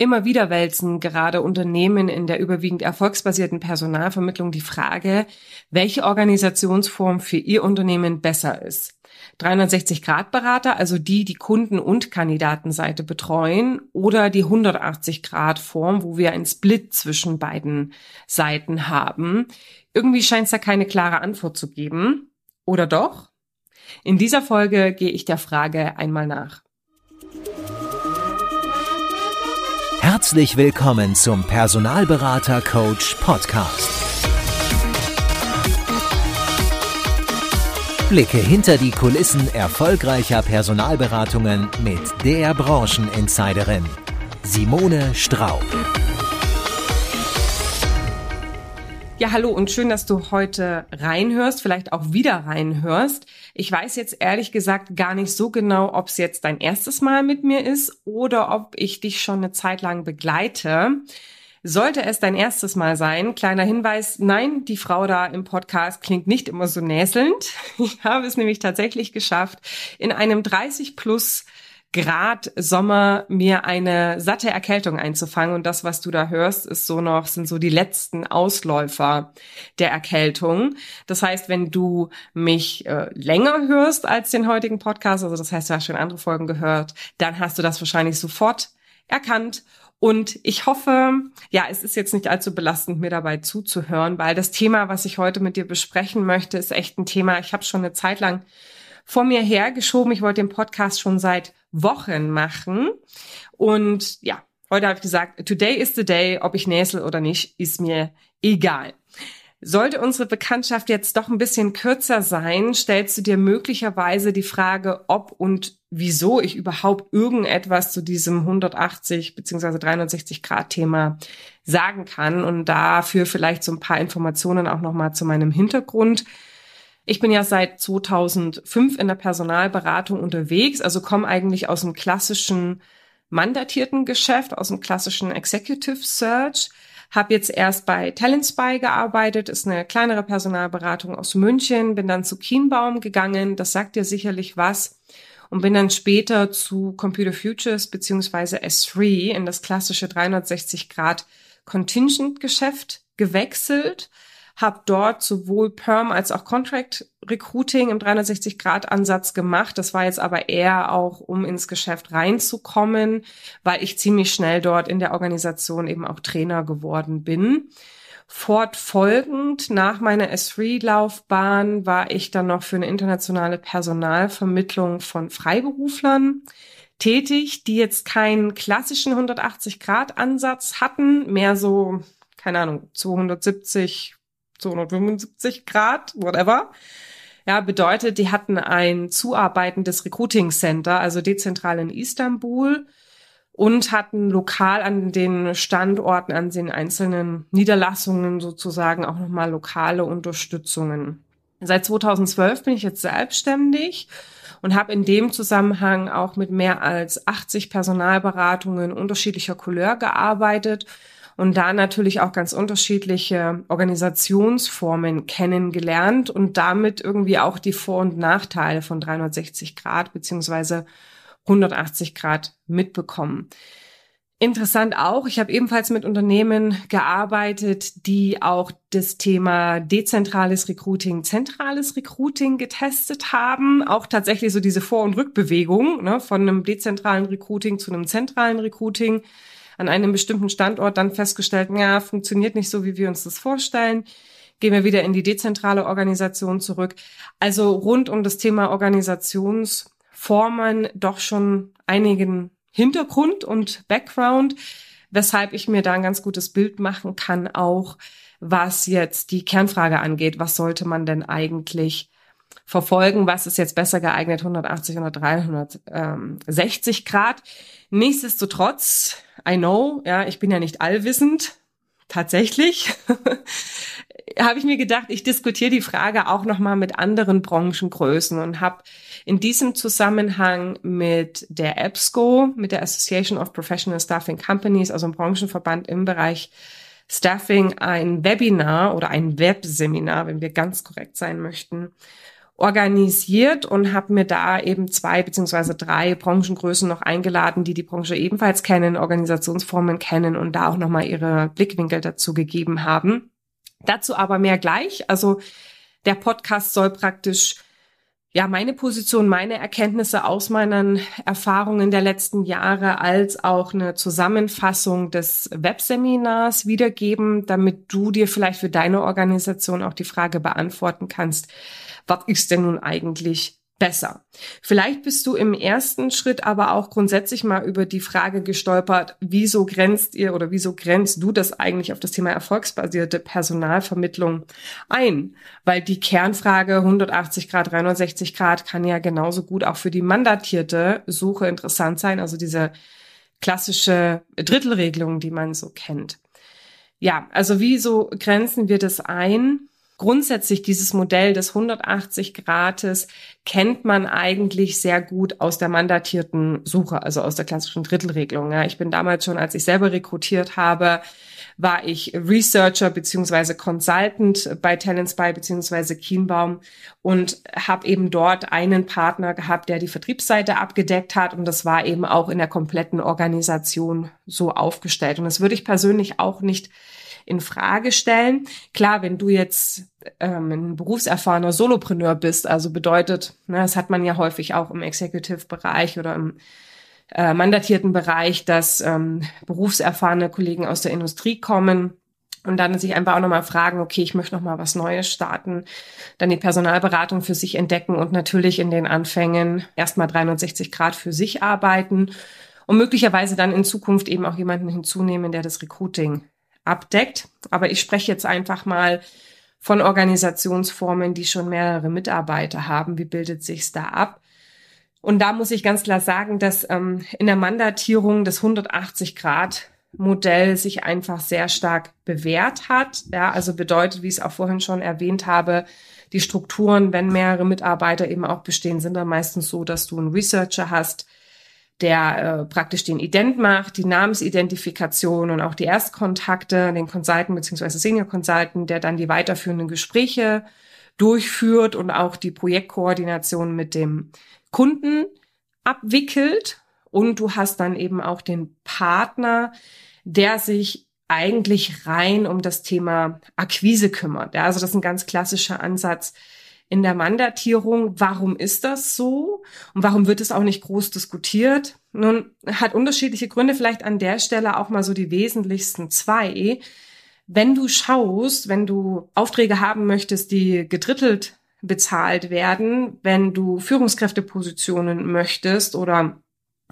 Immer wieder wälzen gerade Unternehmen in der überwiegend erfolgsbasierten Personalvermittlung die Frage, welche Organisationsform für ihr Unternehmen besser ist. 360-Grad-Berater, also die, die Kunden- und Kandidatenseite betreuen, oder die 180-Grad-Form, wo wir einen Split zwischen beiden Seiten haben. Irgendwie scheint es da keine klare Antwort zu geben. Oder doch? In dieser Folge gehe ich der Frage einmal nach. Herzlich willkommen zum Personalberater Coach Podcast. Blicke hinter die Kulissen erfolgreicher Personalberatungen mit der Brancheninsiderin Simone Straub. Ja, hallo und schön, dass du heute reinhörst, vielleicht auch wieder reinhörst. Ich weiß jetzt ehrlich gesagt gar nicht so genau, ob es jetzt dein erstes Mal mit mir ist oder ob ich dich schon eine Zeit lang begleite. Sollte es dein erstes Mal sein, kleiner Hinweis, nein, die Frau da im Podcast klingt nicht immer so näselnd. Ich habe es nämlich tatsächlich geschafft, in einem 30 plus Grad Sommer mir eine satte Erkältung einzufangen. Und das, was du da hörst, ist so noch, sind so die letzten Ausläufer der Erkältung. Das heißt, wenn du mich äh, länger hörst als den heutigen Podcast, also das heißt, du hast schon andere Folgen gehört, dann hast du das wahrscheinlich sofort erkannt. Und ich hoffe, ja, es ist jetzt nicht allzu belastend, mir dabei zuzuhören, weil das Thema, was ich heute mit dir besprechen möchte, ist echt ein Thema. Ich habe schon eine Zeit lang vor mir hergeschoben. Ich wollte den Podcast schon seit Wochen machen. Und ja, heute habe ich gesagt, today is the day, ob ich näsel oder nicht, ist mir egal. Sollte unsere Bekanntschaft jetzt doch ein bisschen kürzer sein, stellst du dir möglicherweise die Frage, ob und wieso ich überhaupt irgendetwas zu diesem 180 bzw. 360 Grad Thema sagen kann und dafür vielleicht so ein paar Informationen auch nochmal zu meinem Hintergrund. Ich bin ja seit 2005 in der Personalberatung unterwegs, also komme eigentlich aus dem klassischen mandatierten Geschäft, aus dem klassischen Executive Search. Habe jetzt erst bei Talent Spy gearbeitet, ist eine kleinere Personalberatung aus München, bin dann zu Kienbaum gegangen, das sagt dir sicherlich was, und bin dann später zu Computer Futures beziehungsweise S3 in das klassische 360 Grad Contingent Geschäft gewechselt habe dort sowohl Perm als auch Contract Recruiting im 360-Grad-Ansatz gemacht. Das war jetzt aber eher auch, um ins Geschäft reinzukommen, weil ich ziemlich schnell dort in der Organisation eben auch Trainer geworden bin. Fortfolgend nach meiner S3-Laufbahn war ich dann noch für eine internationale Personalvermittlung von Freiberuflern tätig, die jetzt keinen klassischen 180-Grad-Ansatz hatten, mehr so, keine Ahnung, 270 275 Grad, whatever. Ja, bedeutet, die hatten ein zuarbeitendes Recruiting Center, also dezentral in Istanbul und hatten lokal an den Standorten, an den einzelnen Niederlassungen sozusagen auch nochmal lokale Unterstützungen. Seit 2012 bin ich jetzt selbstständig und habe in dem Zusammenhang auch mit mehr als 80 Personalberatungen unterschiedlicher Couleur gearbeitet und da natürlich auch ganz unterschiedliche Organisationsformen kennengelernt und damit irgendwie auch die Vor- und Nachteile von 360 Grad beziehungsweise 180 Grad mitbekommen. Interessant auch, ich habe ebenfalls mit Unternehmen gearbeitet, die auch das Thema dezentrales Recruiting, zentrales Recruiting getestet haben. Auch tatsächlich so diese Vor- und Rückbewegung ne, von einem dezentralen Recruiting zu einem zentralen Recruiting an einem bestimmten Standort dann festgestellt, ja, funktioniert nicht so, wie wir uns das vorstellen. Gehen wir wieder in die dezentrale Organisation zurück. Also rund um das Thema Organisationsformen doch schon einigen Hintergrund und Background, weshalb ich mir da ein ganz gutes Bild machen kann, auch was jetzt die Kernfrage angeht. Was sollte man denn eigentlich verfolgen, was ist jetzt besser geeignet, 180 oder 360 Grad. Nichtsdestotrotz, I know, ja, ich bin ja nicht allwissend, tatsächlich, habe ich mir gedacht, ich diskutiere die Frage auch nochmal mit anderen Branchengrößen und habe in diesem Zusammenhang mit der EBSCO, mit der Association of Professional Staffing Companies, also ein Branchenverband im Bereich Staffing, ein Webinar oder ein Webseminar, wenn wir ganz korrekt sein möchten, organisiert und habe mir da eben zwei beziehungsweise drei Branchengrößen noch eingeladen, die die Branche ebenfalls kennen, Organisationsformen kennen und da auch nochmal ihre Blickwinkel dazu gegeben haben. Dazu aber mehr gleich. Also der Podcast soll praktisch ja, meine Position, meine Erkenntnisse aus meinen Erfahrungen der letzten Jahre als auch eine Zusammenfassung des Webseminars wiedergeben, damit du dir vielleicht für deine Organisation auch die Frage beantworten kannst, was ist denn nun eigentlich besser. Vielleicht bist du im ersten Schritt aber auch grundsätzlich mal über die Frage gestolpert, wieso grenzt ihr oder wieso grenzt du das eigentlich auf das Thema erfolgsbasierte Personalvermittlung ein? Weil die Kernfrage 180 Grad, 360 Grad kann ja genauso gut auch für die mandatierte Suche interessant sein, also diese klassische Drittelregelung, die man so kennt. Ja, also wieso grenzen wir das ein? Grundsätzlich dieses Modell des 180 Grates kennt man eigentlich sehr gut aus der mandatierten Suche, also aus der klassischen Drittelregelung. Ja, ich bin damals schon, als ich selber rekrutiert habe, war ich Researcher beziehungsweise Consultant bei Talents by beziehungsweise Kienbaum und habe eben dort einen Partner gehabt, der die Vertriebsseite abgedeckt hat und das war eben auch in der kompletten Organisation so aufgestellt. Und das würde ich persönlich auch nicht in Frage stellen. Klar, wenn du jetzt ähm, ein berufserfahrener Solopreneur bist, also bedeutet, ne, das hat man ja häufig auch im Executive-Bereich oder im äh, mandatierten Bereich, dass ähm, berufserfahrene Kollegen aus der Industrie kommen und dann sich einfach auch nochmal fragen, okay, ich möchte nochmal was Neues starten, dann die Personalberatung für sich entdecken und natürlich in den Anfängen erstmal 360 Grad für sich arbeiten und möglicherweise dann in Zukunft eben auch jemanden hinzunehmen, der das Recruiting abdeckt. Aber ich spreche jetzt einfach mal von Organisationsformen, die schon mehrere Mitarbeiter haben. Wie bildet sich's da ab? Und da muss ich ganz klar sagen, dass ähm, in der Mandatierung das 180 Grad Modell sich einfach sehr stark bewährt hat. Ja, also bedeutet, wie ich es auch vorhin schon erwähnt habe, die Strukturen, wenn mehrere Mitarbeiter eben auch bestehen, sind dann meistens so, dass du einen Researcher hast, der äh, praktisch den Ident macht, die Namensidentifikation und auch die Erstkontakte, den Consultant bzw. Senior Consultant, der dann die weiterführenden Gespräche durchführt und auch die Projektkoordination mit dem Kunden abwickelt. Und du hast dann eben auch den Partner, der sich eigentlich rein um das Thema Akquise kümmert. Ja, also das ist ein ganz klassischer Ansatz, in der Mandatierung. Warum ist das so? Und warum wird es auch nicht groß diskutiert? Nun, hat unterschiedliche Gründe, vielleicht an der Stelle auch mal so die wesentlichsten zwei. Wenn du schaust, wenn du Aufträge haben möchtest, die gedrittelt bezahlt werden, wenn du Führungskräftepositionen möchtest oder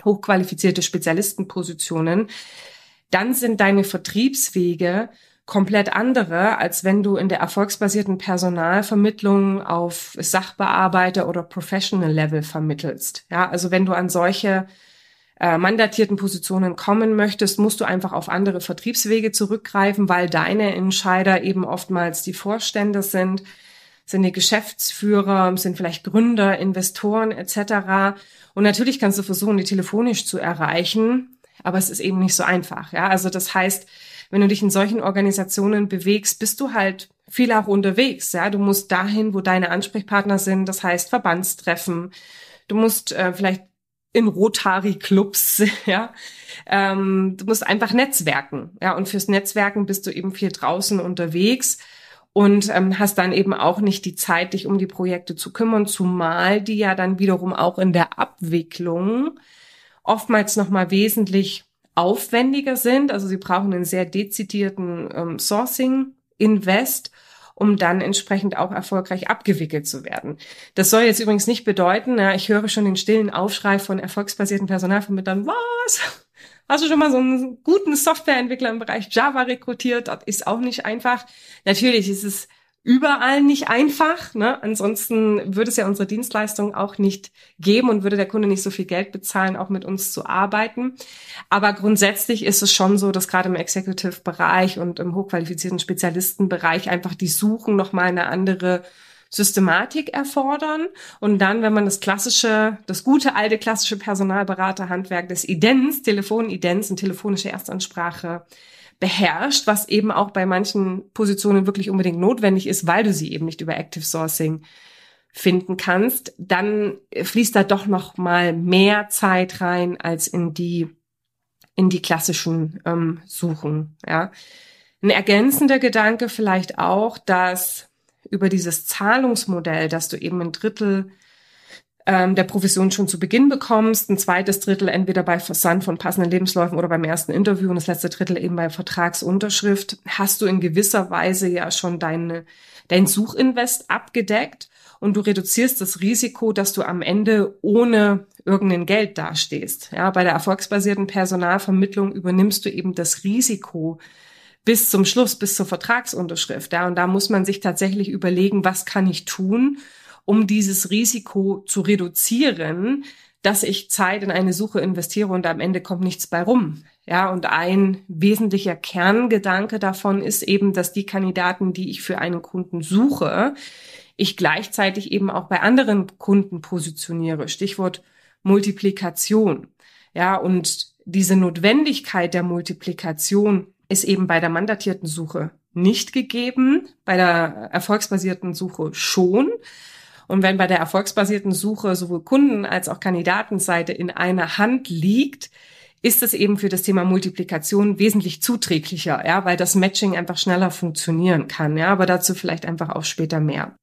hochqualifizierte Spezialistenpositionen, dann sind deine Vertriebswege komplett andere, als wenn du in der erfolgsbasierten Personalvermittlung auf Sachbearbeiter oder Professional Level vermittelst. Ja, also wenn du an solche äh, mandatierten Positionen kommen möchtest, musst du einfach auf andere Vertriebswege zurückgreifen, weil deine Entscheider eben oftmals die Vorstände sind, sind die Geschäftsführer, sind vielleicht Gründer, Investoren etc. Und natürlich kannst du versuchen, die telefonisch zu erreichen, aber es ist eben nicht so einfach. Ja, also das heißt, wenn du dich in solchen Organisationen bewegst, bist du halt viel auch unterwegs. Ja, du musst dahin, wo deine Ansprechpartner sind. Das heißt Verbandstreffen. Du musst äh, vielleicht in Rotary-Clubs, ja. Ähm, du musst einfach netzwerken, ja. Und fürs Netzwerken bist du eben viel draußen unterwegs und ähm, hast dann eben auch nicht die Zeit, dich um die Projekte zu kümmern, zumal die ja dann wiederum auch in der Abwicklung oftmals noch mal wesentlich aufwendiger sind. Also sie brauchen einen sehr dezidierten ähm, Sourcing-Invest, um dann entsprechend auch erfolgreich abgewickelt zu werden. Das soll jetzt übrigens nicht bedeuten, ja, ich höre schon den stillen Aufschrei von erfolgsbasierten Personalvermittlern, was? Hast du schon mal so einen guten Softwareentwickler im Bereich Java rekrutiert? Das ist auch nicht einfach. Natürlich ist es überall nicht einfach. Ne? Ansonsten würde es ja unsere Dienstleistung auch nicht geben und würde der Kunde nicht so viel Geld bezahlen, auch mit uns zu arbeiten. Aber grundsätzlich ist es schon so, dass gerade im Executive-Bereich und im hochqualifizierten Spezialistenbereich einfach die Suchen nochmal eine andere Systematik erfordern. Und dann, wenn man das klassische, das gute alte klassische Personalberaterhandwerk des Idents, Telefonidenz und telefonische Erstansprache beherrscht, was eben auch bei manchen Positionen wirklich unbedingt notwendig ist, weil du sie eben nicht über Active Sourcing finden kannst, dann fließt da doch noch mal mehr Zeit rein als in die in die klassischen ähm, Suchen. Ja, ein ergänzender Gedanke vielleicht auch, dass über dieses Zahlungsmodell, dass du eben ein Drittel der Provision schon zu Beginn bekommst, ein zweites Drittel entweder bei Versand von passenden Lebensläufen oder beim ersten Interview und das letzte Drittel eben bei Vertragsunterschrift, hast du in gewisser Weise ja schon deine, dein Suchinvest abgedeckt und du reduzierst das Risiko, dass du am Ende ohne irgendein Geld dastehst. Ja, bei der erfolgsbasierten Personalvermittlung übernimmst du eben das Risiko bis zum Schluss, bis zur Vertragsunterschrift. Ja, und da muss man sich tatsächlich überlegen, was kann ich tun, um dieses Risiko zu reduzieren, dass ich Zeit in eine Suche investiere und am Ende kommt nichts bei rum. Ja, und ein wesentlicher Kerngedanke davon ist eben, dass die Kandidaten, die ich für einen Kunden suche, ich gleichzeitig eben auch bei anderen Kunden positioniere. Stichwort Multiplikation. Ja, und diese Notwendigkeit der Multiplikation ist eben bei der mandatierten Suche nicht gegeben, bei der erfolgsbasierten Suche schon. Und wenn bei der erfolgsbasierten Suche sowohl Kunden- als auch Kandidatenseite in einer Hand liegt, ist es eben für das Thema Multiplikation wesentlich zuträglicher, ja, weil das Matching einfach schneller funktionieren kann, ja, aber dazu vielleicht einfach auch später mehr.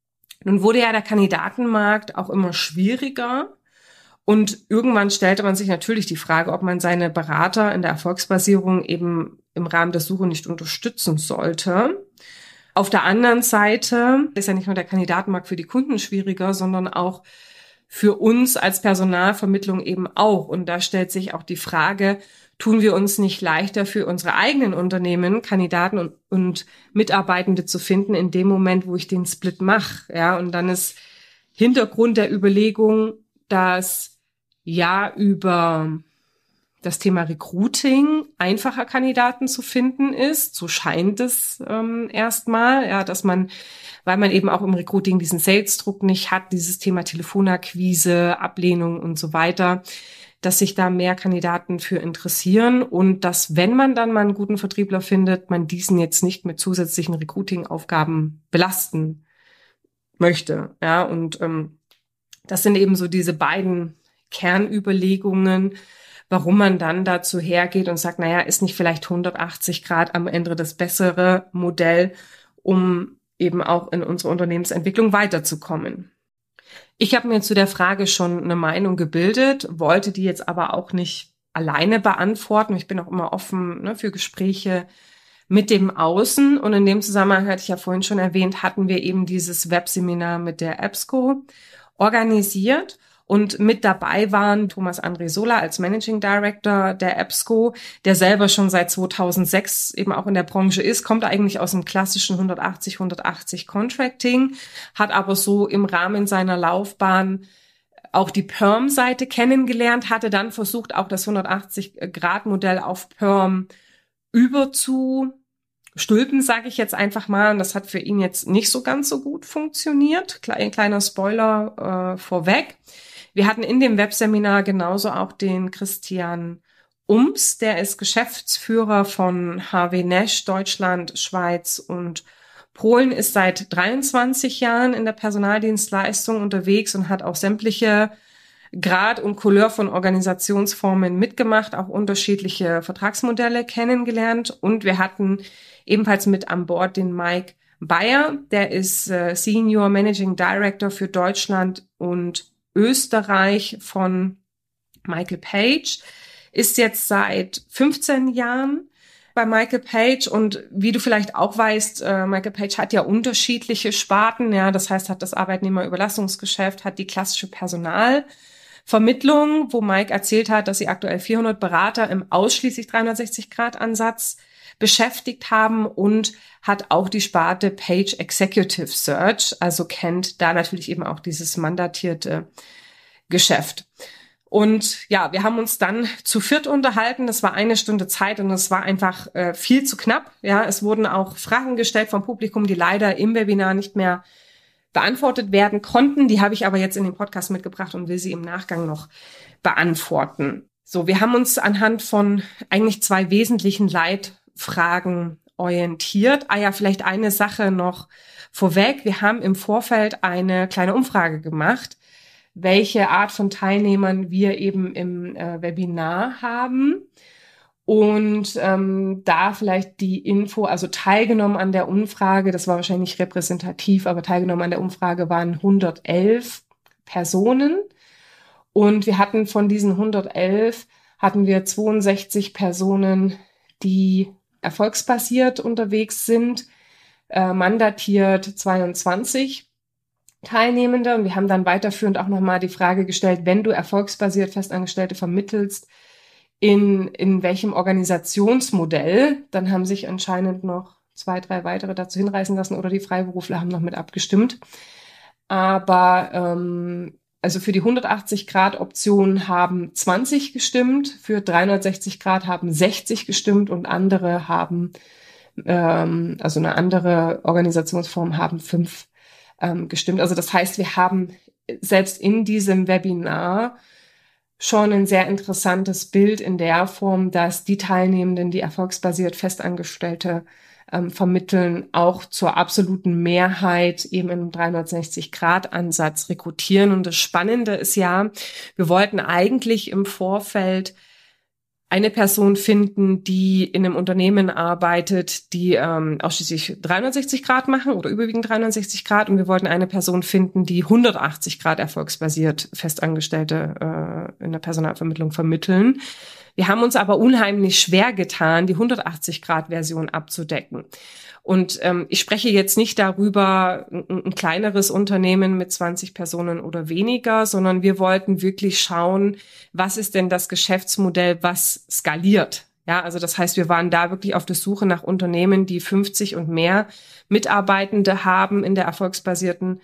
Nun wurde ja der Kandidatenmarkt auch immer schwieriger und irgendwann stellte man sich natürlich die Frage, ob man seine Berater in der Erfolgsbasierung eben im Rahmen der Suche nicht unterstützen sollte. Auf der anderen Seite ist ja nicht nur der Kandidatenmarkt für die Kunden schwieriger, sondern auch für uns als Personalvermittlung eben auch. Und da stellt sich auch die Frage, tun wir uns nicht leichter für unsere eigenen Unternehmen, Kandidaten und, und Mitarbeitende zu finden in dem Moment, wo ich den Split mache. Ja, und dann ist Hintergrund der Überlegung, dass ja über das Thema Recruiting einfacher Kandidaten zu finden ist. So scheint es ähm, erstmal, ja, dass man, weil man eben auch im Recruiting diesen Sales-Druck nicht hat, dieses Thema Telefonakquise, Ablehnung und so weiter, dass sich da mehr Kandidaten für interessieren und dass, wenn man dann mal einen guten Vertriebler findet, man diesen jetzt nicht mit zusätzlichen Recruiting-Aufgaben belasten möchte. Ja, und ähm, das sind eben so diese beiden Kernüberlegungen, warum man dann dazu hergeht und sagt, naja, ist nicht vielleicht 180 Grad am Ende das bessere Modell, um eben auch in unserer Unternehmensentwicklung weiterzukommen. Ich habe mir zu der Frage schon eine Meinung gebildet, wollte die jetzt aber auch nicht alleine beantworten. Ich bin auch immer offen ne, für Gespräche mit dem Außen. Und in dem Zusammenhang hatte ich ja vorhin schon erwähnt, hatten wir eben dieses Webseminar mit der EBSCO organisiert. Und mit dabei waren Thomas André Sola als Managing Director der EBSCO, der selber schon seit 2006 eben auch in der Branche ist, kommt eigentlich aus dem klassischen 180, 180 Contracting, hat aber so im Rahmen seiner Laufbahn auch die Perm-Seite kennengelernt, hatte dann versucht, auch das 180-Grad-Modell auf Perm überzu stülpen, sage ich jetzt einfach mal. Und das hat für ihn jetzt nicht so ganz so gut funktioniert. Ein kleiner Spoiler äh, vorweg. Wir hatten in dem Webseminar genauso auch den Christian Ums, der ist Geschäftsführer von HW Nash Deutschland, Schweiz und Polen, ist seit 23 Jahren in der Personaldienstleistung unterwegs und hat auch sämtliche Grad und Couleur von Organisationsformen mitgemacht, auch unterschiedliche Vertragsmodelle kennengelernt. Und wir hatten ebenfalls mit an Bord den Mike Bayer, der ist äh, Senior Managing Director für Deutschland und Österreich von Michael Page, ist jetzt seit 15 Jahren bei Michael Page. Und wie du vielleicht auch weißt, äh, Michael Page hat ja unterschiedliche Sparten, ja, das heißt, hat das Arbeitnehmerüberlassungsgeschäft, hat die klassische Personalvermittlung, wo Mike erzählt hat, dass sie aktuell 400 Berater im ausschließlich 360 Grad Ansatz beschäftigt haben und hat auch die Sparte Page Executive Search, also kennt da natürlich eben auch dieses mandatierte Geschäft. Und ja, wir haben uns dann zu viert unterhalten. Das war eine Stunde Zeit und es war einfach äh, viel zu knapp. Ja, es wurden auch Fragen gestellt vom Publikum, die leider im Webinar nicht mehr beantwortet werden konnten. Die habe ich aber jetzt in den Podcast mitgebracht und will sie im Nachgang noch beantworten. So, wir haben uns anhand von eigentlich zwei wesentlichen Leitfragen orientiert. Ah ja, vielleicht eine Sache noch Vorweg, wir haben im Vorfeld eine kleine Umfrage gemacht, welche Art von Teilnehmern wir eben im äh, Webinar haben. Und ähm, da vielleicht die Info, also teilgenommen an der Umfrage, das war wahrscheinlich repräsentativ, aber teilgenommen an der Umfrage waren 111 Personen. Und wir hatten von diesen 111 hatten wir 62 Personen, die erfolgsbasiert unterwegs sind, äh, mandatiert 22 Teilnehmende. Und wir haben dann weiterführend auch nochmal die Frage gestellt, wenn du erfolgsbasiert Festangestellte vermittelst, in, in welchem Organisationsmodell, dann haben sich anscheinend noch zwei, drei weitere dazu hinreißen lassen oder die Freiberufler haben noch mit abgestimmt. Aber ähm, also für die 180 Grad Option haben 20 gestimmt, für 360 Grad haben 60 gestimmt und andere haben, ähm, also eine andere Organisationsform haben fünf ähm, gestimmt. Also das heißt, wir haben selbst in diesem Webinar schon ein sehr interessantes Bild in der Form, dass die Teilnehmenden, die erfolgsbasiert Festangestellte ähm, vermitteln, auch zur absoluten Mehrheit eben im 360-Grad-Ansatz rekrutieren. Und das Spannende ist ja, wir wollten eigentlich im Vorfeld eine Person finden, die in einem Unternehmen arbeitet, die ähm, ausschließlich 360 Grad machen oder überwiegend 360 Grad. Und wir wollten eine Person finden, die 180 Grad erfolgsbasiert Festangestellte äh, in der Personalvermittlung vermitteln. Wir haben uns aber unheimlich schwer getan, die 180-Grad-Version abzudecken. Und ähm, ich spreche jetzt nicht darüber, ein, ein, kleineres Unternehmen mit 20 Personen oder weniger, sondern wir wollten wirklich schauen, was ist denn das Geschäftsmodell, was skaliert. Ja, also das heißt, wir waren da wirklich auf der Suche nach Unternehmen, die 50 und mehr Mitarbeitende haben in der erfolgsbasierten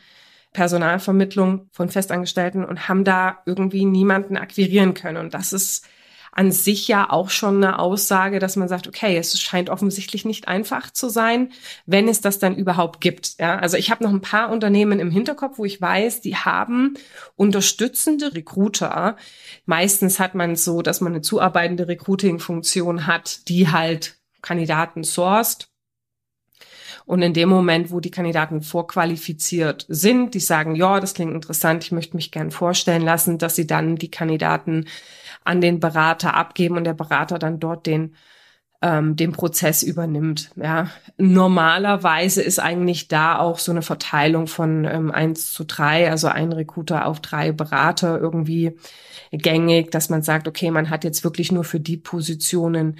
Personalvermittlung von Festangestellten und haben da irgendwie niemanden akquirieren können. Und das ist an sich ja auch schon eine Aussage, dass man sagt, okay, es scheint offensichtlich nicht einfach zu sein, wenn es das dann überhaupt gibt. Ja, also ich habe noch ein paar Unternehmen im Hinterkopf, wo ich weiß, die haben unterstützende Recruiter. Meistens hat man so, dass man eine zuarbeitende Recruiting-Funktion hat, die halt Kandidaten sourced. Und in dem Moment, wo die Kandidaten vorqualifiziert sind, die sagen, ja, das klingt interessant, ich möchte mich gern vorstellen lassen, dass sie dann die Kandidaten an den Berater abgeben und der Berater dann dort den ähm, den Prozess übernimmt. Ja, normalerweise ist eigentlich da auch so eine Verteilung von ähm, eins zu drei, also ein Recruiter auf drei Berater irgendwie gängig, dass man sagt, okay, man hat jetzt wirklich nur für die Positionen,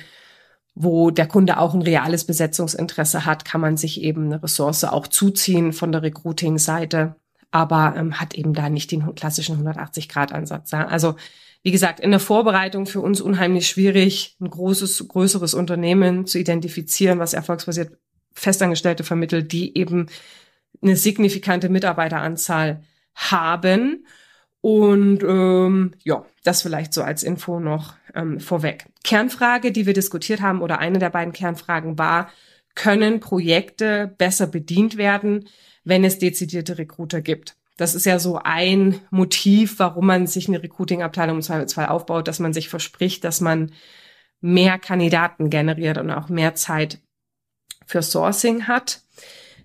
wo der Kunde auch ein reales Besetzungsinteresse hat, kann man sich eben eine Ressource auch zuziehen von der Recruiting-Seite, aber ähm, hat eben da nicht den klassischen 180-Grad-Ansatz. Ja? Also wie gesagt, in der Vorbereitung für uns unheimlich schwierig, ein großes, größeres Unternehmen zu identifizieren, was erfolgsbasiert Festangestellte vermittelt, die eben eine signifikante Mitarbeiteranzahl haben. Und ähm, ja, das vielleicht so als Info noch ähm, vorweg. Kernfrage, die wir diskutiert haben, oder eine der beiden Kernfragen war, können Projekte besser bedient werden, wenn es dezidierte Recruiter gibt? Das ist ja so ein Motiv, warum man sich eine Recruiting-Abteilung im Zweifelsfall aufbaut, dass man sich verspricht, dass man mehr Kandidaten generiert und auch mehr Zeit für Sourcing hat.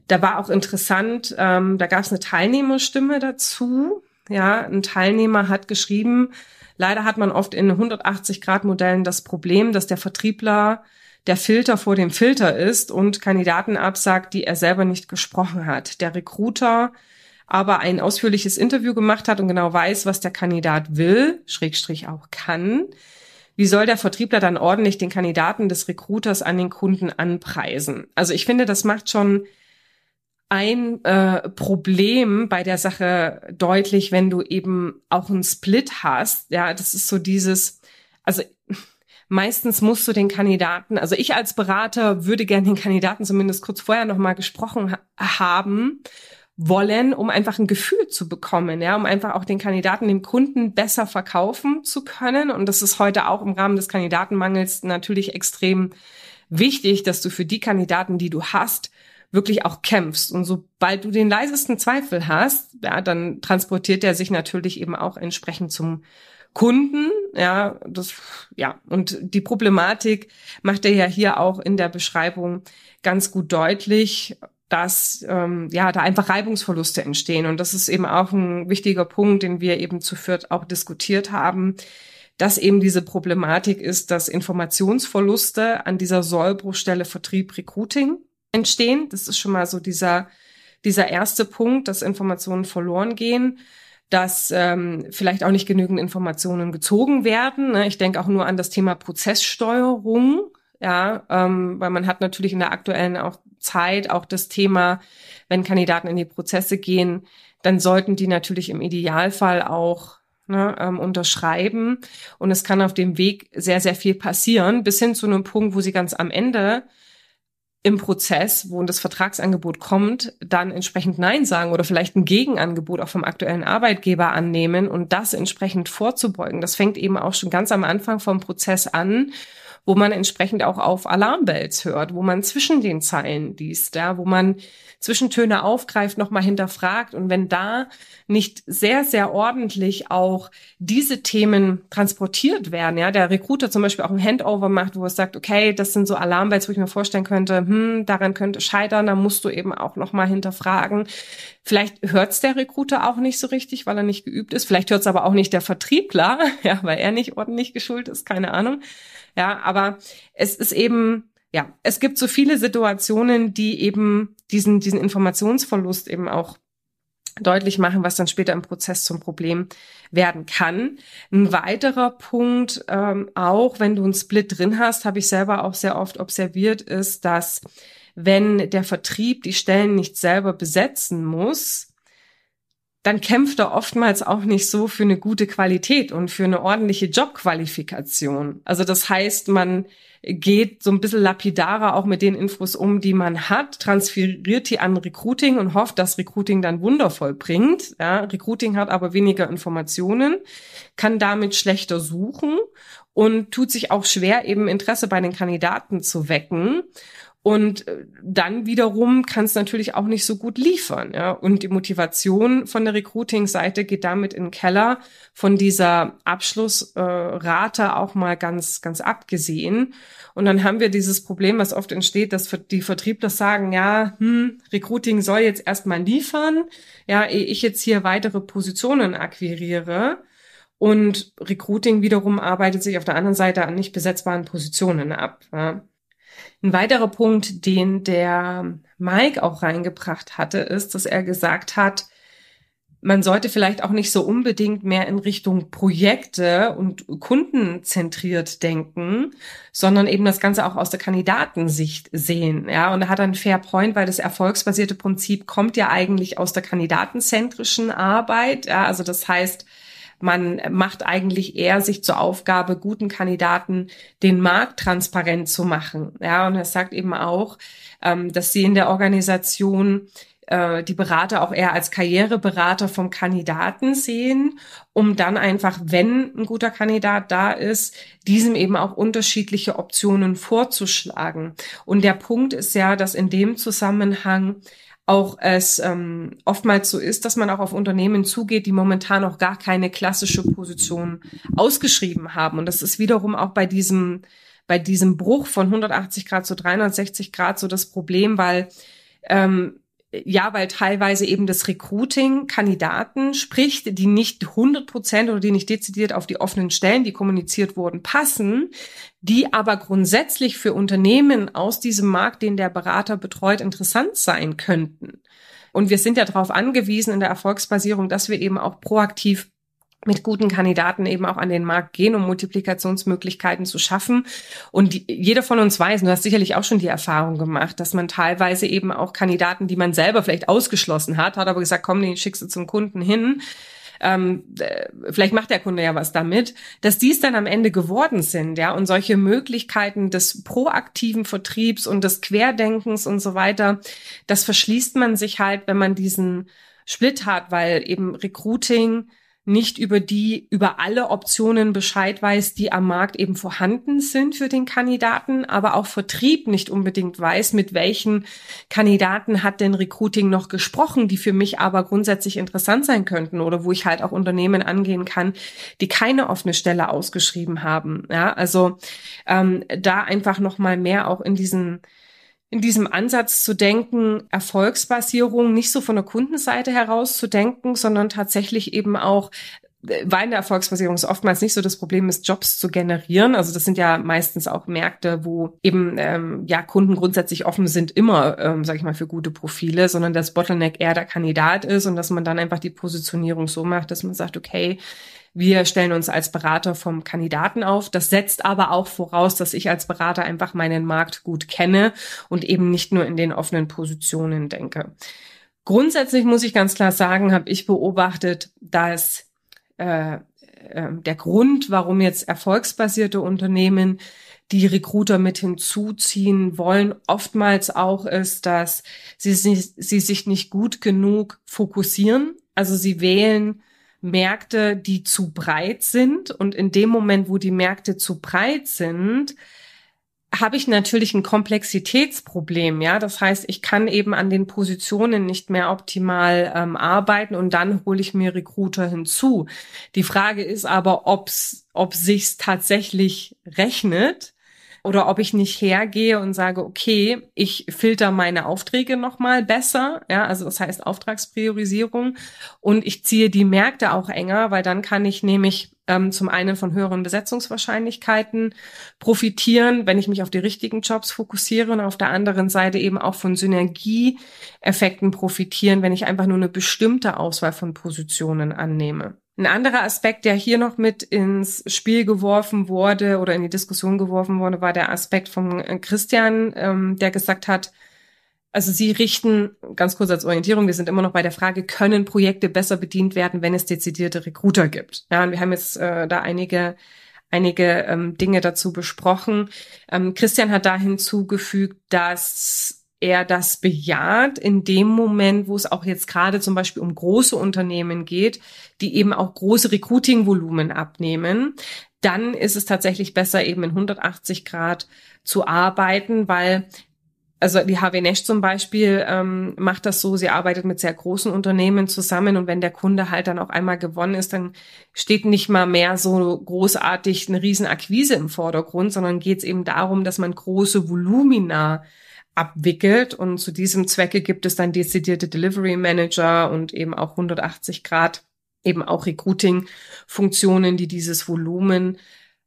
Da war auch interessant, ähm, da gab es eine Teilnehmerstimme dazu. Ja, ein Teilnehmer hat geschrieben, leider hat man oft in 180-Grad-Modellen das Problem, dass der Vertriebler der Filter vor dem Filter ist und Kandidaten absagt, die er selber nicht gesprochen hat. Der Recruiter aber ein ausführliches Interview gemacht hat und genau weiß, was der Kandidat will, Schrägstrich auch kann, wie soll der Vertriebler dann ordentlich den Kandidaten des Recruiters an den Kunden anpreisen? Also ich finde, das macht schon ein äh, Problem bei der Sache deutlich, wenn du eben auch einen Split hast. Ja, das ist so dieses, also meistens musst du den Kandidaten, also ich als Berater würde gerne den Kandidaten zumindest kurz vorher nochmal gesprochen ha haben wollen, um einfach ein Gefühl zu bekommen, ja, um einfach auch den Kandidaten, dem Kunden besser verkaufen zu können. Und das ist heute auch im Rahmen des Kandidatenmangels natürlich extrem wichtig, dass du für die Kandidaten, die du hast, wirklich auch kämpfst. Und sobald du den leisesten Zweifel hast, ja, dann transportiert er sich natürlich eben auch entsprechend zum Kunden, ja, das, ja, und die Problematik macht er ja hier auch in der Beschreibung ganz gut deutlich dass ähm, ja da einfach Reibungsverluste entstehen. Und das ist eben auch ein wichtiger Punkt, den wir eben zu Fürth auch diskutiert haben, dass eben diese Problematik ist, dass Informationsverluste an dieser Sollbruchstelle Vertrieb Recruiting entstehen. Das ist schon mal so dieser dieser erste Punkt, dass Informationen verloren gehen dass ähm, vielleicht auch nicht genügend Informationen gezogen werden. Ne? Ich denke auch nur an das Thema Prozesssteuerung, ja, ähm, weil man hat natürlich in der aktuellen auch Zeit auch das Thema, wenn Kandidaten in die Prozesse gehen, dann sollten die natürlich im Idealfall auch ne, ähm, unterschreiben. Und es kann auf dem Weg sehr, sehr viel passieren, bis hin zu einem Punkt, wo sie ganz am Ende im Prozess, wo das Vertragsangebot kommt, dann entsprechend Nein sagen oder vielleicht ein Gegenangebot auch vom aktuellen Arbeitgeber annehmen und das entsprechend vorzubeugen. Das fängt eben auch schon ganz am Anfang vom Prozess an wo man entsprechend auch auf Alarmbells hört, wo man zwischen den Zeilen liest, ja, wo man Zwischentöne aufgreift, nochmal hinterfragt. Und wenn da nicht sehr, sehr ordentlich auch diese Themen transportiert werden, ja, der Recruiter zum Beispiel auch ein Handover macht, wo er sagt, okay, das sind so Alarmbells, wo ich mir vorstellen könnte, hm, daran könnte scheitern, da musst du eben auch nochmal hinterfragen. Vielleicht hört's der Recruiter auch nicht so richtig, weil er nicht geübt ist. Vielleicht hört's aber auch nicht der Vertriebler, ja, weil er nicht ordentlich geschult ist, keine Ahnung. Ja, aber es ist eben, ja, es gibt so viele Situationen, die eben diesen, diesen Informationsverlust eben auch deutlich machen, was dann später im Prozess zum Problem werden kann. Ein weiterer Punkt, ähm, auch wenn du einen Split drin hast, habe ich selber auch sehr oft observiert, ist, dass wenn der Vertrieb die Stellen nicht selber besetzen muss, dann kämpft er oftmals auch nicht so für eine gute Qualität und für eine ordentliche Jobqualifikation. Also das heißt, man geht so ein bisschen lapidarer auch mit den Infos um, die man hat, transferiert die an Recruiting und hofft, dass Recruiting dann wundervoll bringt. Ja, Recruiting hat aber weniger Informationen, kann damit schlechter suchen und tut sich auch schwer, eben Interesse bei den Kandidaten zu wecken. Und äh, dann wiederum kann es natürlich auch nicht so gut liefern. Ja? Und die Motivation von der Recruiting-Seite geht damit in den Keller, von dieser Abschlussrate äh, auch mal ganz, ganz abgesehen. Und dann haben wir dieses Problem, was oft entsteht, dass die Vertriebler sagen, ja, hm, Recruiting soll jetzt erstmal liefern, ja, ehe ich jetzt hier weitere Positionen akquiriere. Und Recruiting wiederum arbeitet sich auf der anderen Seite an nicht besetzbaren Positionen ab. Ja. Ein weiterer Punkt, den der Mike auch reingebracht hatte, ist, dass er gesagt hat, man sollte vielleicht auch nicht so unbedingt mehr in Richtung Projekte und kundenzentriert denken, sondern eben das Ganze auch aus der Kandidatensicht sehen. Ja, und er hat einen Fair Point, weil das erfolgsbasierte Prinzip kommt ja eigentlich aus der kandidatenzentrischen Arbeit. Ja, also das heißt, man macht eigentlich eher sich zur Aufgabe, guten Kandidaten den Markt transparent zu machen. Ja, und er sagt eben auch, ähm, dass sie in der Organisation äh, die Berater auch eher als Karriereberater vom Kandidaten sehen, um dann einfach, wenn ein guter Kandidat da ist, diesem eben auch unterschiedliche Optionen vorzuschlagen. Und der Punkt ist ja, dass in dem Zusammenhang auch es ähm, oftmals so ist, dass man auch auf Unternehmen zugeht, die momentan noch gar keine klassische Position ausgeschrieben haben. Und das ist wiederum auch bei diesem, bei diesem Bruch von 180 Grad zu 360 Grad so das Problem, weil ähm, ja, weil teilweise eben das Recruiting Kandidaten spricht, die nicht 100 Prozent oder die nicht dezidiert auf die offenen Stellen, die kommuniziert wurden, passen, die aber grundsätzlich für Unternehmen aus diesem Markt, den der Berater betreut, interessant sein könnten. Und wir sind ja darauf angewiesen in der Erfolgsbasierung, dass wir eben auch proaktiv mit guten Kandidaten eben auch an den Markt gehen, um Multiplikationsmöglichkeiten zu schaffen. Und die, jeder von uns weiß, du hast sicherlich auch schon die Erfahrung gemacht, dass man teilweise eben auch Kandidaten, die man selber vielleicht ausgeschlossen hat, hat aber gesagt, komm, den schickst du zum Kunden hin. Ähm, äh, vielleicht macht der Kunde ja was damit, dass dies dann am Ende geworden sind, ja, und solche Möglichkeiten des proaktiven Vertriebs und des Querdenkens und so weiter, das verschließt man sich halt, wenn man diesen Split hat, weil eben Recruiting nicht über die, über alle Optionen Bescheid weiß, die am Markt eben vorhanden sind für den Kandidaten, aber auch Vertrieb nicht unbedingt weiß, mit welchen Kandidaten hat denn Recruiting noch gesprochen, die für mich aber grundsätzlich interessant sein könnten oder wo ich halt auch Unternehmen angehen kann, die keine offene Stelle ausgeschrieben haben. Ja, also ähm, da einfach noch mal mehr auch in diesen in diesem Ansatz zu denken, Erfolgsbasierung nicht so von der Kundenseite heraus zu denken, sondern tatsächlich eben auch weil in der Erfolgsbasierung es oftmals nicht so das Problem ist, Jobs zu generieren. Also das sind ja meistens auch Märkte, wo eben ähm, ja Kunden grundsätzlich offen sind, immer, ähm, sage ich mal, für gute Profile, sondern das Bottleneck eher der Kandidat ist und dass man dann einfach die Positionierung so macht, dass man sagt, okay, wir stellen uns als Berater vom Kandidaten auf. Das setzt aber auch voraus, dass ich als Berater einfach meinen Markt gut kenne und eben nicht nur in den offenen Positionen denke. Grundsätzlich muss ich ganz klar sagen, habe ich beobachtet, dass äh, äh, der Grund, warum jetzt erfolgsbasierte Unternehmen die Recruiter mit hinzuziehen wollen, oftmals auch ist, dass sie, sie sich nicht gut genug fokussieren. Also sie wählen Märkte, die zu breit sind. Und in dem Moment, wo die Märkte zu breit sind, habe ich natürlich ein Komplexitätsproblem, ja. Das heißt, ich kann eben an den Positionen nicht mehr optimal ähm, arbeiten und dann hole ich mir Recruiter hinzu. Die Frage ist aber, ob's, ob sich's tatsächlich rechnet oder ob ich nicht hergehe und sage, okay, ich filter meine Aufträge nochmal besser, ja, also das heißt Auftragspriorisierung und ich ziehe die Märkte auch enger, weil dann kann ich nämlich ähm, zum einen von höheren Besetzungswahrscheinlichkeiten profitieren, wenn ich mich auf die richtigen Jobs fokussiere und auf der anderen Seite eben auch von Synergieeffekten profitieren, wenn ich einfach nur eine bestimmte Auswahl von Positionen annehme. Ein anderer Aspekt, der hier noch mit ins Spiel geworfen wurde oder in die Diskussion geworfen wurde, war der Aspekt von äh, Christian, ähm, der gesagt hat, also Sie richten, ganz kurz als Orientierung, wir sind immer noch bei der Frage, können Projekte besser bedient werden, wenn es dezidierte Recruiter gibt? Ja, und wir haben jetzt äh, da einige einige ähm, Dinge dazu besprochen. Ähm, Christian hat da hinzugefügt, dass er das bejaht in dem Moment, wo es auch jetzt gerade zum Beispiel um große Unternehmen geht, die eben auch große Recruiting-Volumen abnehmen, dann ist es tatsächlich besser, eben in 180 Grad zu arbeiten, weil also die HW Nash zum Beispiel ähm, macht das so, sie arbeitet mit sehr großen Unternehmen zusammen und wenn der Kunde halt dann auch einmal gewonnen ist, dann steht nicht mal mehr so großartig eine Riesenakquise im Vordergrund, sondern geht es eben darum, dass man große Volumina abwickelt. Und zu diesem Zwecke gibt es dann dezidierte Delivery Manager und eben auch 180 Grad eben auch Recruiting-Funktionen, die dieses Volumen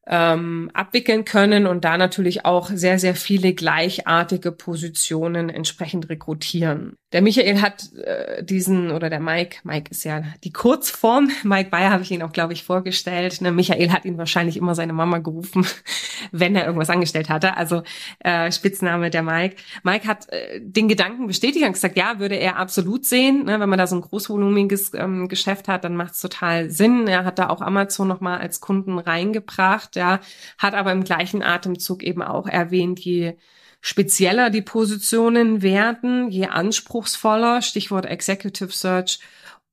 ähm, abwickeln können und da natürlich auch sehr, sehr viele gleichartige Positionen entsprechend rekrutieren. Der Michael hat äh, diesen, oder der Mike, Mike ist ja die Kurzform, Mike Bayer habe ich ihn auch, glaube ich, vorgestellt. Ne, Michael hat ihn wahrscheinlich immer seine Mama gerufen, wenn er irgendwas angestellt hatte. Also äh, Spitzname der Mike. Mike hat äh, den Gedanken bestätigt und gesagt, ja, würde er absolut sehen. Ne, wenn man da so ein großvolumiges ähm, Geschäft hat, dann macht es total Sinn. Er hat da auch Amazon nochmal als Kunden reingebracht, ja, hat aber im gleichen Atemzug eben auch erwähnt, je spezieller die Positionen werden, je anspruchsvoller, Stichwort Executive Search,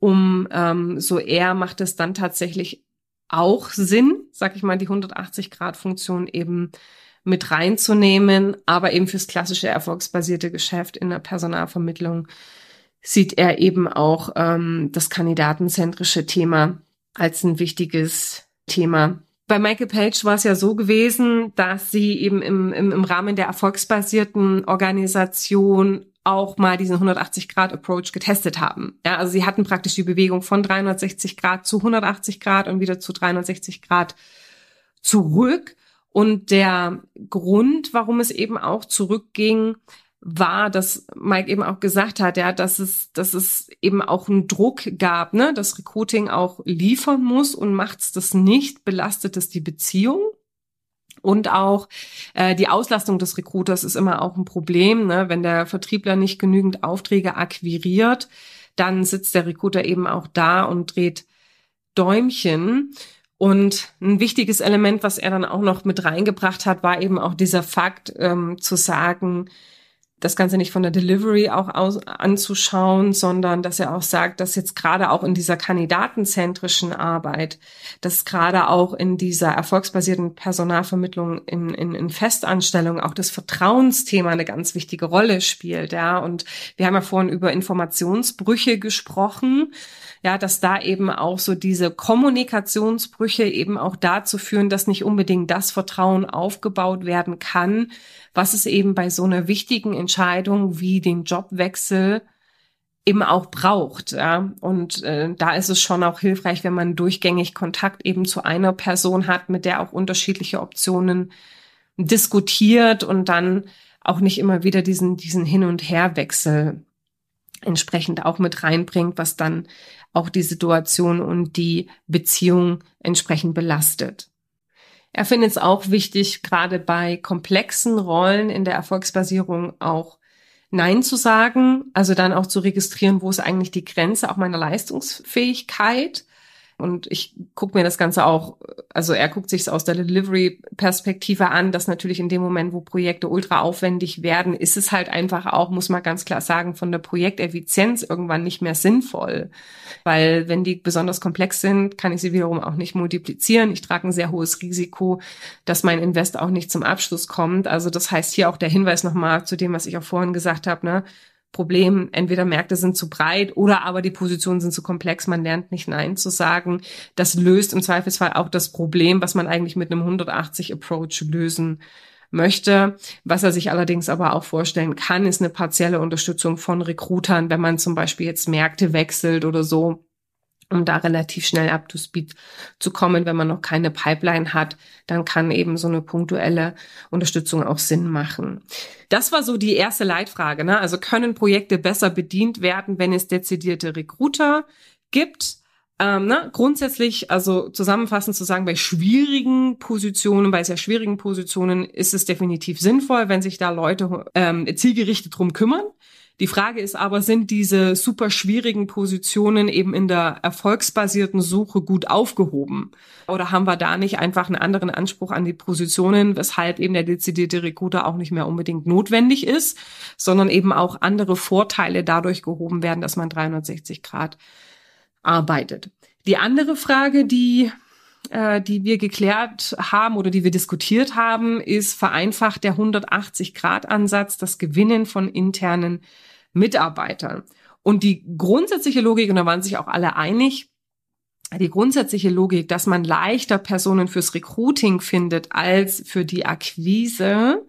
um ähm, so eher macht es dann tatsächlich auch Sinn, sag ich mal, die 180-Grad-Funktion eben mit reinzunehmen, aber eben fürs klassische erfolgsbasierte Geschäft in der Personalvermittlung sieht er eben auch ähm, das kandidatenzentrische Thema als ein wichtiges Thema bei Michael Page war es ja so gewesen, dass sie eben im, im, im Rahmen der erfolgsbasierten Organisation auch mal diesen 180-Grad-Approach getestet haben. Ja, also sie hatten praktisch die Bewegung von 360 Grad zu 180 Grad und wieder zu 360 Grad zurück. Und der Grund, warum es eben auch zurückging, war, dass Mike eben auch gesagt hat, ja, dass es, dass es eben auch einen Druck gab, ne, dass Recruiting auch liefern muss und macht's das nicht, belastet es die Beziehung. Und auch äh, die Auslastung des Recruiters ist immer auch ein Problem. Ne? Wenn der Vertriebler nicht genügend Aufträge akquiriert, dann sitzt der Recruiter eben auch da und dreht Däumchen. Und ein wichtiges Element, was er dann auch noch mit reingebracht hat, war eben auch dieser Fakt ähm, zu sagen, das Ganze nicht von der Delivery auch aus, anzuschauen, sondern dass er auch sagt, dass jetzt gerade auch in dieser kandidatenzentrischen Arbeit, dass gerade auch in dieser erfolgsbasierten Personalvermittlung in, in, in Festanstellungen auch das Vertrauensthema eine ganz wichtige Rolle spielt, ja. Und wir haben ja vorhin über Informationsbrüche gesprochen ja, dass da eben auch so diese Kommunikationsbrüche eben auch dazu führen, dass nicht unbedingt das Vertrauen aufgebaut werden kann, was es eben bei so einer wichtigen Entscheidung wie den Jobwechsel eben auch braucht. Ja? Und äh, da ist es schon auch hilfreich, wenn man durchgängig Kontakt eben zu einer Person hat, mit der auch unterschiedliche Optionen diskutiert und dann auch nicht immer wieder diesen, diesen Hin- und Herwechsel entsprechend auch mit reinbringt, was dann auch die Situation und die Beziehung entsprechend belastet. Er findet es auch wichtig, gerade bei komplexen Rollen in der Erfolgsbasierung auch Nein zu sagen, also dann auch zu registrieren, wo ist eigentlich die Grenze auch meiner Leistungsfähigkeit und ich gucke mir das Ganze auch, also er guckt sich es aus der Delivery-Perspektive an, dass natürlich in dem Moment, wo Projekte ultra aufwendig werden, ist es halt einfach auch, muss man ganz klar sagen, von der Projekteffizienz irgendwann nicht mehr sinnvoll. Weil wenn die besonders komplex sind, kann ich sie wiederum auch nicht multiplizieren. Ich trage ein sehr hohes Risiko, dass mein Invest auch nicht zum Abschluss kommt. Also das heißt hier auch der Hinweis nochmal zu dem, was ich auch vorhin gesagt habe, ne? Problem, entweder Märkte sind zu breit oder aber die Positionen sind zu komplex, man lernt nicht Nein zu sagen. Das löst im Zweifelsfall auch das Problem, was man eigentlich mit einem 180 Approach lösen möchte. Was er sich allerdings aber auch vorstellen kann, ist eine partielle Unterstützung von Recruitern, wenn man zum Beispiel jetzt Märkte wechselt oder so um da relativ schnell up to speed zu kommen. Wenn man noch keine Pipeline hat, dann kann eben so eine punktuelle Unterstützung auch Sinn machen. Das war so die erste Leitfrage. Ne? Also können Projekte besser bedient werden, wenn es dezidierte Recruiter gibt? Ähm, ne? Grundsätzlich, also zusammenfassend zu sagen, bei schwierigen Positionen, bei sehr schwierigen Positionen ist es definitiv sinnvoll, wenn sich da Leute ähm, zielgerichtet drum kümmern. Die Frage ist aber, sind diese super schwierigen Positionen eben in der erfolgsbasierten Suche gut aufgehoben? Oder haben wir da nicht einfach einen anderen Anspruch an die Positionen, weshalb eben der dezidierte Recruiter auch nicht mehr unbedingt notwendig ist, sondern eben auch andere Vorteile dadurch gehoben werden, dass man 360 Grad arbeitet. Die andere Frage, die äh, die wir geklärt haben oder die wir diskutiert haben, ist vereinfacht der 180-Grad-Ansatz das Gewinnen von internen Mitarbeitern. Und die grundsätzliche Logik, und da waren sich auch alle einig, die grundsätzliche Logik, dass man leichter Personen fürs Recruiting findet als für die Akquise,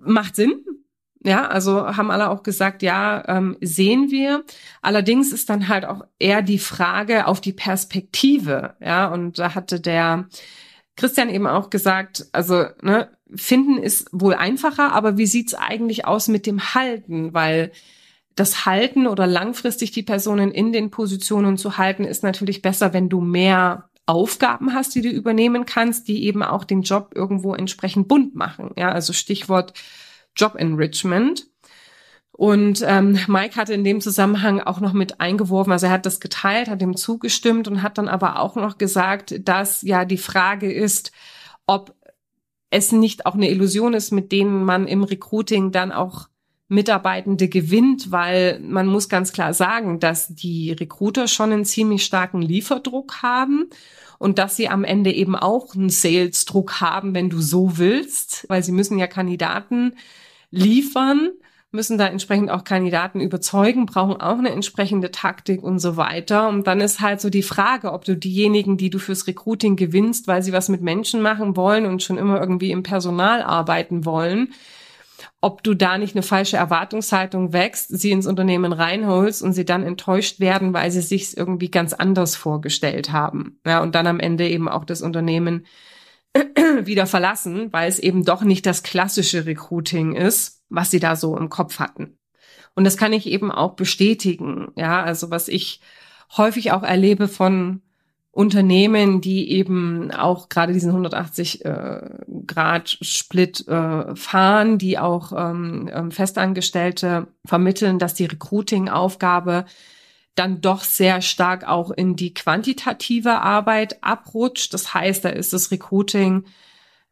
macht Sinn. Ja, also haben alle auch gesagt, ja, ähm, sehen wir. Allerdings ist dann halt auch eher die Frage auf die Perspektive. Ja, und da hatte der Christian eben auch gesagt, also ne, finden ist wohl einfacher, aber wie sieht's eigentlich aus mit dem Halten? Weil das Halten oder langfristig die Personen in den Positionen zu halten, ist natürlich besser, wenn du mehr Aufgaben hast, die du übernehmen kannst, die eben auch den Job irgendwo entsprechend bunt machen. Ja, also Stichwort Job Enrichment. Und ähm, Mike hatte in dem Zusammenhang auch noch mit eingeworfen, also er hat das geteilt, hat dem zugestimmt und hat dann aber auch noch gesagt, dass ja die Frage ist, ob es nicht auch eine Illusion ist, mit denen man im Recruiting dann auch Mitarbeitende gewinnt, weil man muss ganz klar sagen, dass die Recruiter schon einen ziemlich starken Lieferdruck haben und dass sie am Ende eben auch einen Sales-Druck haben, wenn du so willst, weil sie müssen ja Kandidaten liefern, müssen da entsprechend auch Kandidaten überzeugen, brauchen auch eine entsprechende Taktik und so weiter. Und dann ist halt so die Frage, ob du diejenigen, die du fürs Recruiting gewinnst, weil sie was mit Menschen machen wollen und schon immer irgendwie im Personal arbeiten wollen, ob du da nicht eine falsche Erwartungshaltung wächst, sie ins Unternehmen reinholst und sie dann enttäuscht werden, weil sie sich irgendwie ganz anders vorgestellt haben. Ja, und dann am Ende eben auch das Unternehmen wieder verlassen, weil es eben doch nicht das klassische Recruiting ist, was sie da so im Kopf hatten. Und das kann ich eben auch bestätigen. Ja, also was ich häufig auch erlebe von Unternehmen, die eben auch gerade diesen 180 äh, äh, fahren, die auch ähm, ähm, Festangestellte vermitteln, dass die Recruiting-Aufgabe dann doch sehr stark auch in die quantitative Arbeit abrutscht. Das heißt, da ist das Recruiting,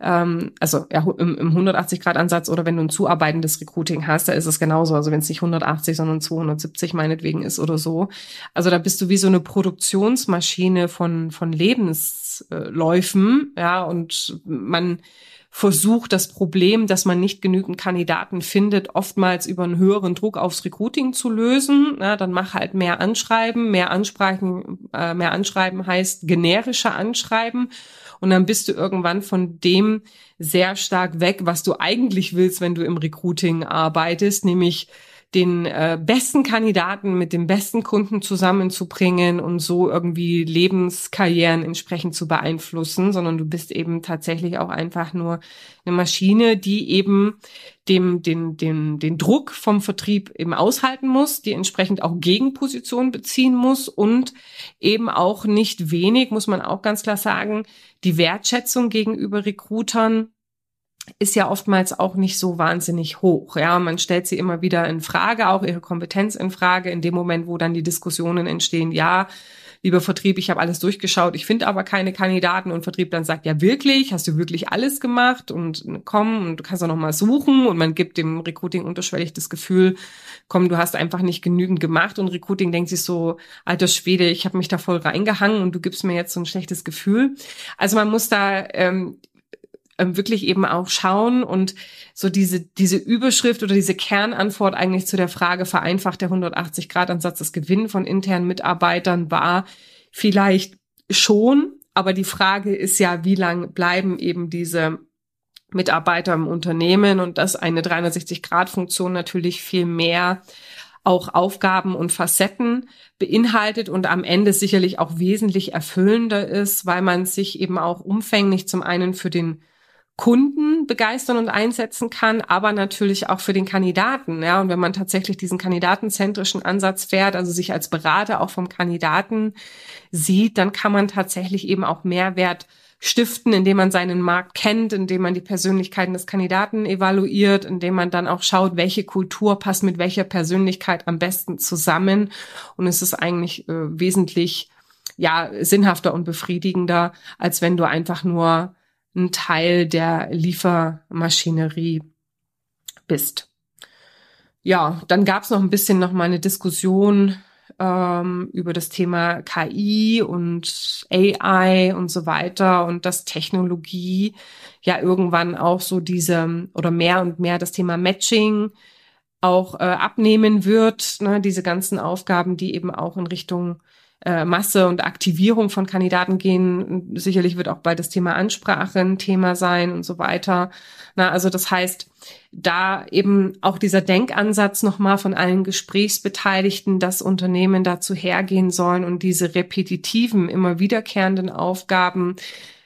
ähm, also ja, im, im 180-Grad-Ansatz oder wenn du ein zuarbeitendes Recruiting hast, da ist es genauso. Also wenn es nicht 180, sondern 270 meinetwegen ist oder so. Also da bist du wie so eine Produktionsmaschine von, von Lebensläufen, ja, und man versucht, das Problem, dass man nicht genügend Kandidaten findet, oftmals über einen höheren Druck aufs Recruiting zu lösen. Ja, dann mach halt mehr Anschreiben. Mehr Ansprachen, äh, mehr Anschreiben heißt generische Anschreiben. Und dann bist du irgendwann von dem sehr stark weg, was du eigentlich willst, wenn du im Recruiting arbeitest, nämlich den äh, besten Kandidaten mit dem besten Kunden zusammenzubringen und so irgendwie Lebenskarrieren entsprechend zu beeinflussen, sondern du bist eben tatsächlich auch einfach nur eine Maschine, die eben dem, den, den, den Druck vom Vertrieb eben aushalten muss, die entsprechend auch Gegenposition beziehen muss und eben auch nicht wenig, muss man auch ganz klar sagen, die Wertschätzung gegenüber Recruitern ist ja oftmals auch nicht so wahnsinnig hoch. Ja, man stellt sie immer wieder in Frage, auch ihre Kompetenz in Frage, in dem Moment, wo dann die Diskussionen entstehen, ja, lieber Vertrieb, ich habe alles durchgeschaut, ich finde aber keine Kandidaten. Und Vertrieb dann sagt, ja wirklich, hast du wirklich alles gemacht? Und komm und du kannst auch noch mal suchen. Und man gibt dem Recruiting unterschwellig das Gefühl, komm, du hast einfach nicht genügend gemacht. Und Recruiting denkt sich so, alter Schwede, ich habe mich da voll reingehangen und du gibst mir jetzt so ein schlechtes Gefühl. Also man muss da ähm, ähm, wirklich eben auch schauen und so diese, diese Überschrift oder diese Kernantwort eigentlich zu der Frage vereinfacht der 180-Grad-Ansatz das Gewinn von internen Mitarbeitern war vielleicht schon, aber die Frage ist ja, wie lang bleiben eben diese Mitarbeiter im Unternehmen und dass eine 360-Grad-Funktion natürlich viel mehr auch Aufgaben und Facetten beinhaltet und am Ende sicherlich auch wesentlich erfüllender ist, weil man sich eben auch umfänglich zum einen für den Kunden begeistern und einsetzen kann, aber natürlich auch für den Kandidaten. Ja, und wenn man tatsächlich diesen kandidatenzentrischen Ansatz fährt, also sich als Berater auch vom Kandidaten sieht, dann kann man tatsächlich eben auch Mehrwert stiften, indem man seinen Markt kennt, indem man die Persönlichkeiten des Kandidaten evaluiert, indem man dann auch schaut, welche Kultur passt mit welcher Persönlichkeit am besten zusammen. Und es ist eigentlich äh, wesentlich ja sinnhafter und befriedigender, als wenn du einfach nur ein Teil der Liefermaschinerie bist. Ja, dann gab es noch ein bisschen noch mal eine Diskussion ähm, über das Thema KI und AI und so weiter und dass Technologie ja irgendwann auch so diese oder mehr und mehr das Thema Matching auch äh, abnehmen wird, ne, diese ganzen Aufgaben, die eben auch in Richtung äh, Masse und Aktivierung von Kandidaten gehen. Sicherlich wird auch bald das Thema Ansprache ein Thema sein und so weiter. Na, also das heißt, da eben auch dieser Denkansatz nochmal von allen Gesprächsbeteiligten, dass Unternehmen dazu hergehen sollen und diese repetitiven, immer wiederkehrenden Aufgaben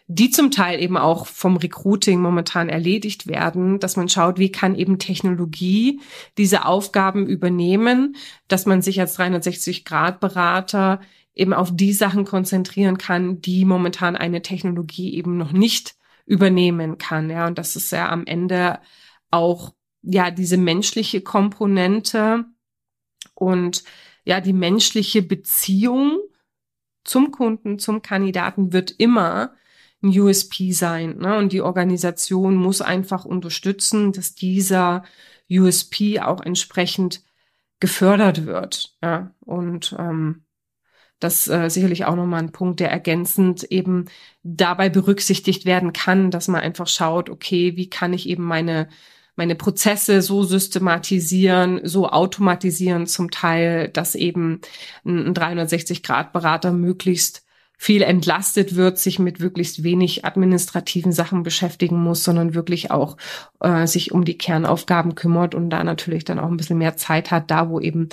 die zum Teil eben auch vom Recruiting momentan erledigt werden, dass man schaut, wie kann eben Technologie diese Aufgaben übernehmen, dass man sich als 360-Grad-Berater eben auf die Sachen konzentrieren kann, die momentan eine Technologie eben noch nicht übernehmen kann. Ja, und das ist ja am Ende auch ja diese menschliche Komponente und ja die menschliche Beziehung zum Kunden, zum Kandidaten wird immer ein USP sein. Ne? Und die Organisation muss einfach unterstützen, dass dieser USP auch entsprechend gefördert wird. Ja? Und ähm, das äh, sicherlich auch nochmal ein Punkt, der ergänzend eben dabei berücksichtigt werden kann, dass man einfach schaut, okay, wie kann ich eben meine meine Prozesse so systematisieren, so automatisieren zum Teil, dass eben ein 360-Grad-Berater möglichst viel entlastet wird, sich mit wirklich wenig administrativen Sachen beschäftigen muss, sondern wirklich auch äh, sich um die Kernaufgaben kümmert und da natürlich dann auch ein bisschen mehr Zeit hat, da wo eben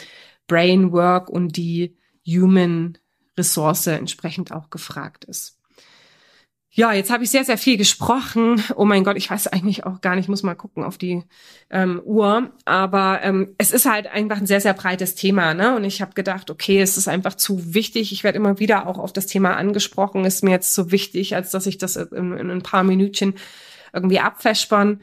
Brainwork und die Human Ressource entsprechend auch gefragt ist. Ja, jetzt habe ich sehr, sehr viel gesprochen. Oh mein Gott, ich weiß eigentlich auch gar nicht, muss mal gucken auf die ähm, Uhr. Aber ähm, es ist halt einfach ein sehr, sehr breites Thema. Ne? Und ich habe gedacht, okay, es ist einfach zu wichtig. Ich werde immer wieder auch auf das Thema angesprochen. Ist mir jetzt zu wichtig, als dass ich das in, in ein paar Minütchen irgendwie abfespern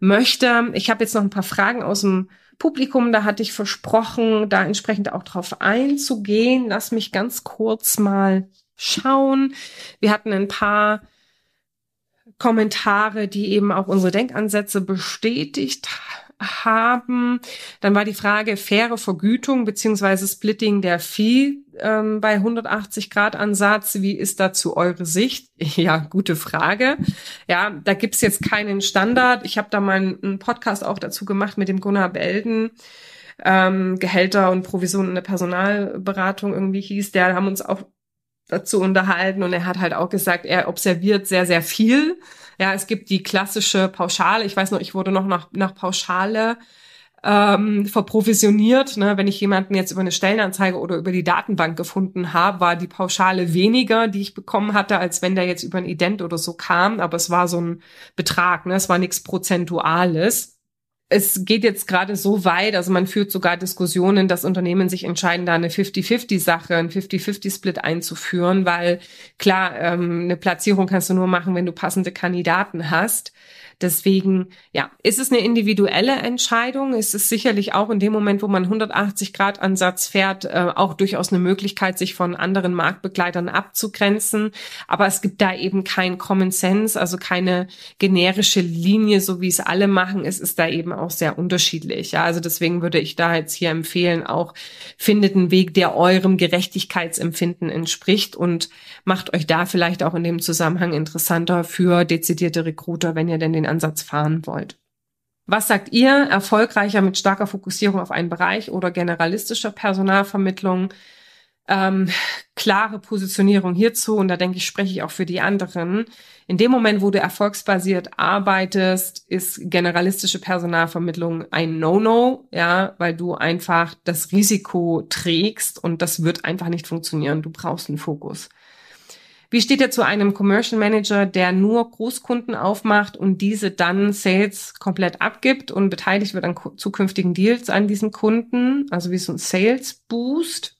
möchte. Ich habe jetzt noch ein paar Fragen aus dem Publikum, da hatte ich versprochen, da entsprechend auch drauf einzugehen. Lass mich ganz kurz mal schauen. Wir hatten ein paar Kommentare, die eben auch unsere Denkansätze bestätigt haben. Dann war die Frage faire Vergütung beziehungsweise Splitting der Fee ähm, bei 180 Grad Ansatz. Wie ist dazu eure Sicht? Ja, gute Frage. Ja, da gibt's jetzt keinen Standard. Ich habe da mal einen Podcast auch dazu gemacht mit dem Gunnar Belden. Ähm, Gehälter und Provisionen in der Personalberatung irgendwie hieß, der haben uns auch dazu unterhalten und er hat halt auch gesagt, er observiert sehr, sehr viel. Ja, es gibt die klassische Pauschale. Ich weiß noch, ich wurde noch nach, nach Pauschale ähm, verprovisioniert. Ne? Wenn ich jemanden jetzt über eine Stellenanzeige oder über die Datenbank gefunden habe, war die Pauschale weniger, die ich bekommen hatte, als wenn der jetzt über ein Ident oder so kam. Aber es war so ein Betrag, ne? es war nichts Prozentuales es geht jetzt gerade so weit, also man führt sogar Diskussionen, dass Unternehmen sich entscheiden, da eine 50-50-Sache, ein 50-50-Split einzuführen, weil klar, ähm, eine Platzierung kannst du nur machen, wenn du passende Kandidaten hast. Deswegen, ja, ist es eine individuelle Entscheidung. Es ist sicherlich auch in dem Moment, wo man 180 Grad Ansatz fährt, äh, auch durchaus eine Möglichkeit, sich von anderen Marktbegleitern abzugrenzen. Aber es gibt da eben kein Common Sense, also keine generische Linie, so wie es alle machen. Es ist da eben auch sehr unterschiedlich. Ja, also deswegen würde ich da jetzt hier empfehlen, auch findet einen Weg, der eurem Gerechtigkeitsempfinden entspricht und macht euch da vielleicht auch in dem Zusammenhang interessanter für dezidierte Recruiter, wenn ihr denn den den Ansatz fahren wollt. Was sagt ihr? Erfolgreicher mit starker Fokussierung auf einen Bereich oder generalistischer Personalvermittlung? Ähm, klare Positionierung hierzu und da denke ich, spreche ich auch für die anderen. In dem Moment, wo du erfolgsbasiert arbeitest, ist generalistische Personalvermittlung ein No-No, ja, weil du einfach das Risiko trägst und das wird einfach nicht funktionieren. Du brauchst einen Fokus. Wie steht er zu einem Commercial Manager, der nur Großkunden aufmacht und diese dann Sales komplett abgibt und beteiligt wird an zukünftigen Deals an diesem Kunden? Also wie so ein Sales Boost.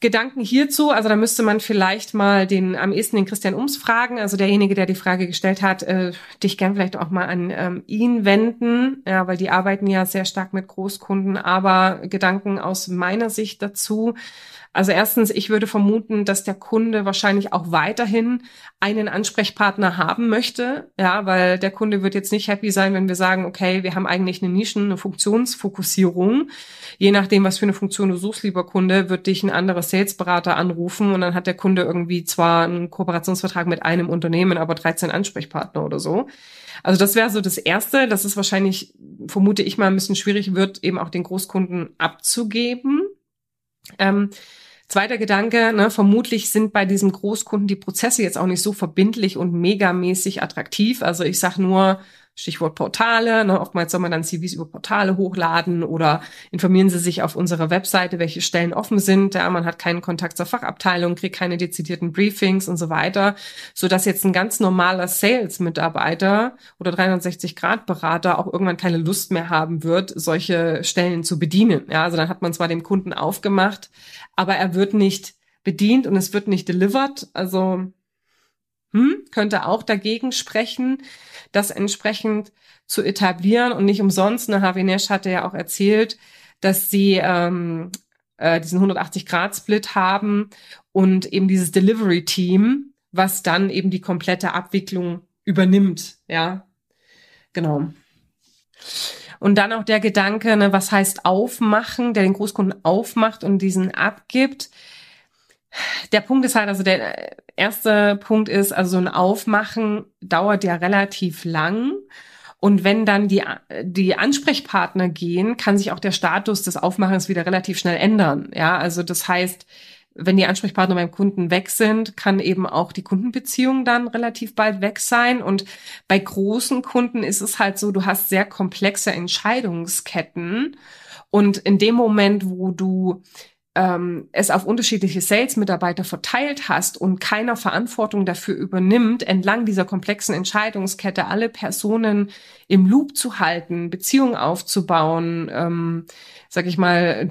Gedanken hierzu, also da müsste man vielleicht mal den am ehesten den Christian Ums fragen, also derjenige, der die Frage gestellt hat, äh, dich gern vielleicht auch mal an ähm, ihn wenden, ja, weil die arbeiten ja sehr stark mit Großkunden, aber Gedanken aus meiner Sicht dazu. Also erstens, ich würde vermuten, dass der Kunde wahrscheinlich auch weiterhin einen Ansprechpartner haben möchte, ja, weil der Kunde wird jetzt nicht happy sein, wenn wir sagen, okay, wir haben eigentlich eine Nischen, eine Funktionsfokussierung. Je nachdem, was für eine Funktion du suchst, lieber Kunde, wird dich ein anderer Salesberater anrufen und dann hat der Kunde irgendwie zwar einen Kooperationsvertrag mit einem Unternehmen, aber 13 Ansprechpartner oder so. Also das wäre so das Erste, dass es wahrscheinlich, vermute ich mal, ein bisschen schwierig wird, eben auch den Großkunden abzugeben. Ähm, Zweiter Gedanke, ne, vermutlich sind bei diesem Großkunden die Prozesse jetzt auch nicht so verbindlich und megamäßig attraktiv. Also ich sag nur, Stichwort Portale. Ne? Oftmals soll man dann CVs über Portale hochladen oder informieren Sie sich auf unserer Webseite, welche Stellen offen sind. Ja, man hat keinen Kontakt zur Fachabteilung, kriegt keine dezidierten Briefings und so weiter, so dass jetzt ein ganz normaler Sales-Mitarbeiter oder 360-Grad-Berater auch irgendwann keine Lust mehr haben wird, solche Stellen zu bedienen. Ja, also dann hat man zwar dem Kunden aufgemacht, aber er wird nicht bedient und es wird nicht delivered. Also hm, könnte auch dagegen sprechen, das entsprechend zu etablieren und nicht umsonst. Ne, Harvey Nash hatte ja auch erzählt, dass sie ähm, äh, diesen 180-Grad-Split haben und eben dieses Delivery-Team, was dann eben die komplette Abwicklung übernimmt. Ja, genau. Und dann auch der Gedanke, ne, was heißt aufmachen, der den Großkunden aufmacht und diesen abgibt der Punkt ist halt, also der erste Punkt ist, also so ein Aufmachen dauert ja relativ lang. Und wenn dann die, die Ansprechpartner gehen, kann sich auch der Status des Aufmachens wieder relativ schnell ändern. Ja, also das heißt, wenn die Ansprechpartner beim Kunden weg sind, kann eben auch die Kundenbeziehung dann relativ bald weg sein. Und bei großen Kunden ist es halt so, du hast sehr komplexe Entscheidungsketten. Und in dem Moment, wo du ähm, es auf unterschiedliche Sales-Mitarbeiter verteilt hast und keiner Verantwortung dafür übernimmt, entlang dieser komplexen Entscheidungskette alle Personen im Loop zu halten, Beziehungen aufzubauen, ähm, sag ich mal,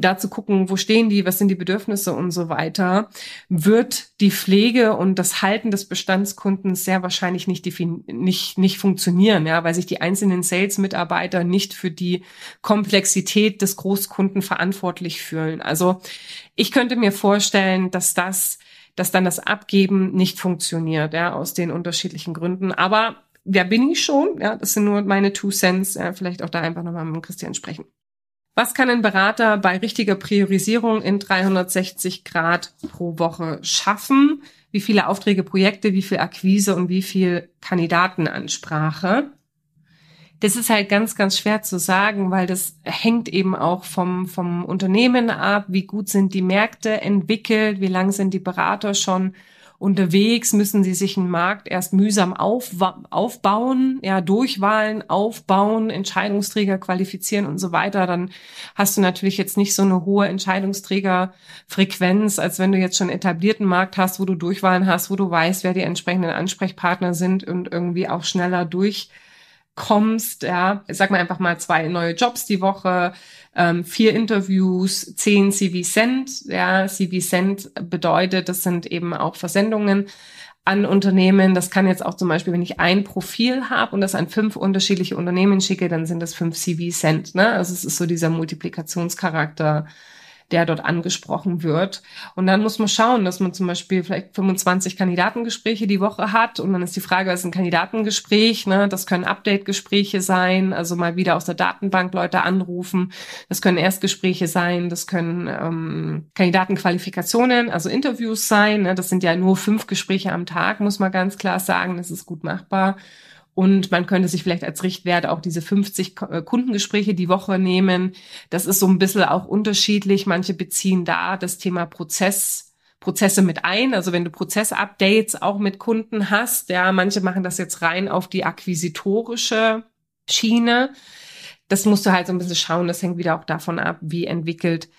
da zu gucken, wo stehen die, was sind die Bedürfnisse und so weiter, wird die Pflege und das Halten des Bestandskundens sehr wahrscheinlich nicht, nicht, nicht funktionieren, ja, weil sich die einzelnen Sales-Mitarbeiter nicht für die Komplexität des Großkunden verantwortlich fühlen. Also ich könnte mir vorstellen, dass das dass dann das Abgeben nicht funktioniert, ja, aus den unterschiedlichen Gründen. Aber wer bin ich schon? Ja, das sind nur meine Two Cents. Ja, vielleicht auch da einfach nochmal mit Christian sprechen. Was kann ein Berater bei richtiger Priorisierung in 360 Grad pro Woche schaffen? Wie viele Aufträge, Projekte, wie viel Akquise und wie viel Kandidatenansprache? Das ist halt ganz, ganz schwer zu sagen, weil das hängt eben auch vom, vom Unternehmen ab. Wie gut sind die Märkte entwickelt? Wie lang sind die Berater schon unterwegs? Müssen sie sich einen Markt erst mühsam auf, aufbauen? Ja, Durchwahlen aufbauen, Entscheidungsträger qualifizieren und so weiter. Dann hast du natürlich jetzt nicht so eine hohe Entscheidungsträgerfrequenz, als wenn du jetzt schon etablierten Markt hast, wo du Durchwahlen hast, wo du weißt, wer die entsprechenden Ansprechpartner sind und irgendwie auch schneller durch kommst, ja, sag mal einfach mal zwei neue Jobs die Woche, ähm, vier Interviews, zehn CV Send, ja, CV Send bedeutet, das sind eben auch Versendungen an Unternehmen. Das kann jetzt auch zum Beispiel, wenn ich ein Profil habe und das an fünf unterschiedliche Unternehmen schicke, dann sind das fünf CV Send, ne? Also es ist so dieser Multiplikationscharakter, der dort angesprochen wird. Und dann muss man schauen, dass man zum Beispiel vielleicht 25 Kandidatengespräche die Woche hat. Und dann ist die Frage, was ist ein Kandidatengespräch? Ne? Das können Update-Gespräche sein, also mal wieder aus der Datenbank Leute anrufen. Das können Erstgespräche sein, das können ähm, Kandidatenqualifikationen, also Interviews sein. Ne? Das sind ja nur fünf Gespräche am Tag, muss man ganz klar sagen. Das ist gut machbar. Und man könnte sich vielleicht als Richtwert auch diese 50 äh, Kundengespräche die Woche nehmen. Das ist so ein bisschen auch unterschiedlich. Manche beziehen da das Thema Prozess Prozesse mit ein. Also wenn du Prozessupdates auch mit Kunden hast, ja, manche machen das jetzt rein auf die akquisitorische Schiene. Das musst du halt so ein bisschen schauen. Das hängt wieder auch davon ab, wie entwickelt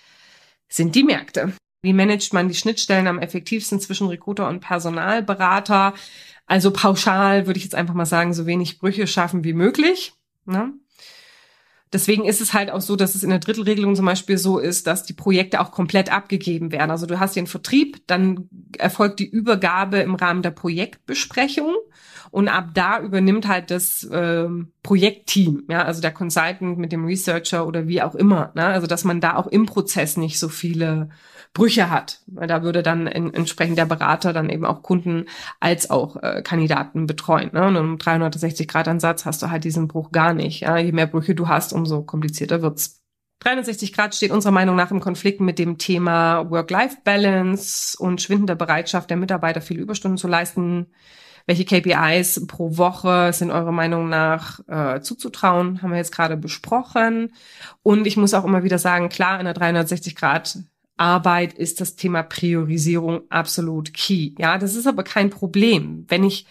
sind die Märkte. Wie managt man die Schnittstellen am effektivsten zwischen Recruiter und Personalberater? Also pauschal würde ich jetzt einfach mal sagen, so wenig Brüche schaffen wie möglich. Ne? Deswegen ist es halt auch so, dass es in der Drittelregelung zum Beispiel so ist, dass die Projekte auch komplett abgegeben werden. Also du hast den Vertrieb, dann erfolgt die Übergabe im Rahmen der Projektbesprechung und ab da übernimmt halt das äh, Projektteam, ja, also der Consultant mit dem Researcher oder wie auch immer. Ne? Also dass man da auch im Prozess nicht so viele Brüche hat. Weil da würde dann in, entsprechend der Berater dann eben auch Kunden als auch äh, Kandidaten betreuen. Ne? Und im 360-Grad-Ansatz hast du halt diesen Bruch gar nicht. Ja? Je mehr Brüche du hast, umso komplizierter wird's. 360 Grad steht unserer Meinung nach im Konflikt mit dem Thema Work-Life-Balance und schwindender Bereitschaft der Mitarbeiter, viele Überstunden zu leisten. Welche KPIs pro Woche sind eurer Meinung nach äh, zuzutrauen? Haben wir jetzt gerade besprochen. Und ich muss auch immer wieder sagen, klar, in der 360 Grad Arbeit ist das Thema Priorisierung absolut key. Ja, das ist aber kein Problem. Wenn ich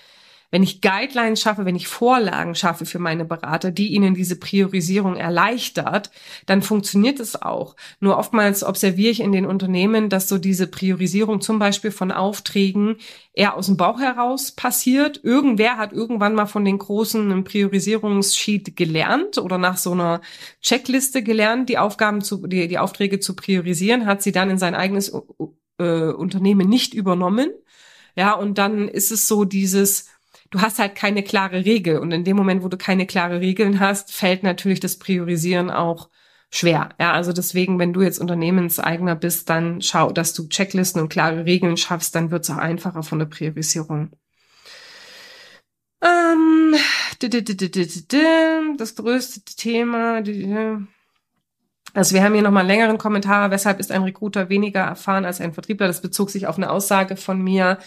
wenn ich Guidelines schaffe, wenn ich Vorlagen schaffe für meine Berater, die ihnen diese Priorisierung erleichtert, dann funktioniert es auch. Nur oftmals observiere ich in den Unternehmen, dass so diese Priorisierung zum Beispiel von Aufträgen eher aus dem Bauch heraus passiert. Irgendwer hat irgendwann mal von den großen Priorisierungssheet gelernt oder nach so einer Checkliste gelernt, die Aufgaben zu, die, die Aufträge zu priorisieren, hat sie dann in sein eigenes äh, Unternehmen nicht übernommen. Ja, und dann ist es so dieses, du hast halt keine klare Regel. Und in dem Moment, wo du keine klare Regeln hast, fällt natürlich das Priorisieren auch schwer. Ja, also deswegen, wenn du jetzt Unternehmenseigner bist, dann schau, dass du Checklisten und klare Regeln schaffst, dann wird es auch einfacher von der Priorisierung. Ähm, das größte Thema. Also wir haben hier nochmal einen längeren Kommentar. Weshalb ist ein Recruiter weniger erfahren als ein Vertriebler? Das bezog sich auf eine Aussage von mir,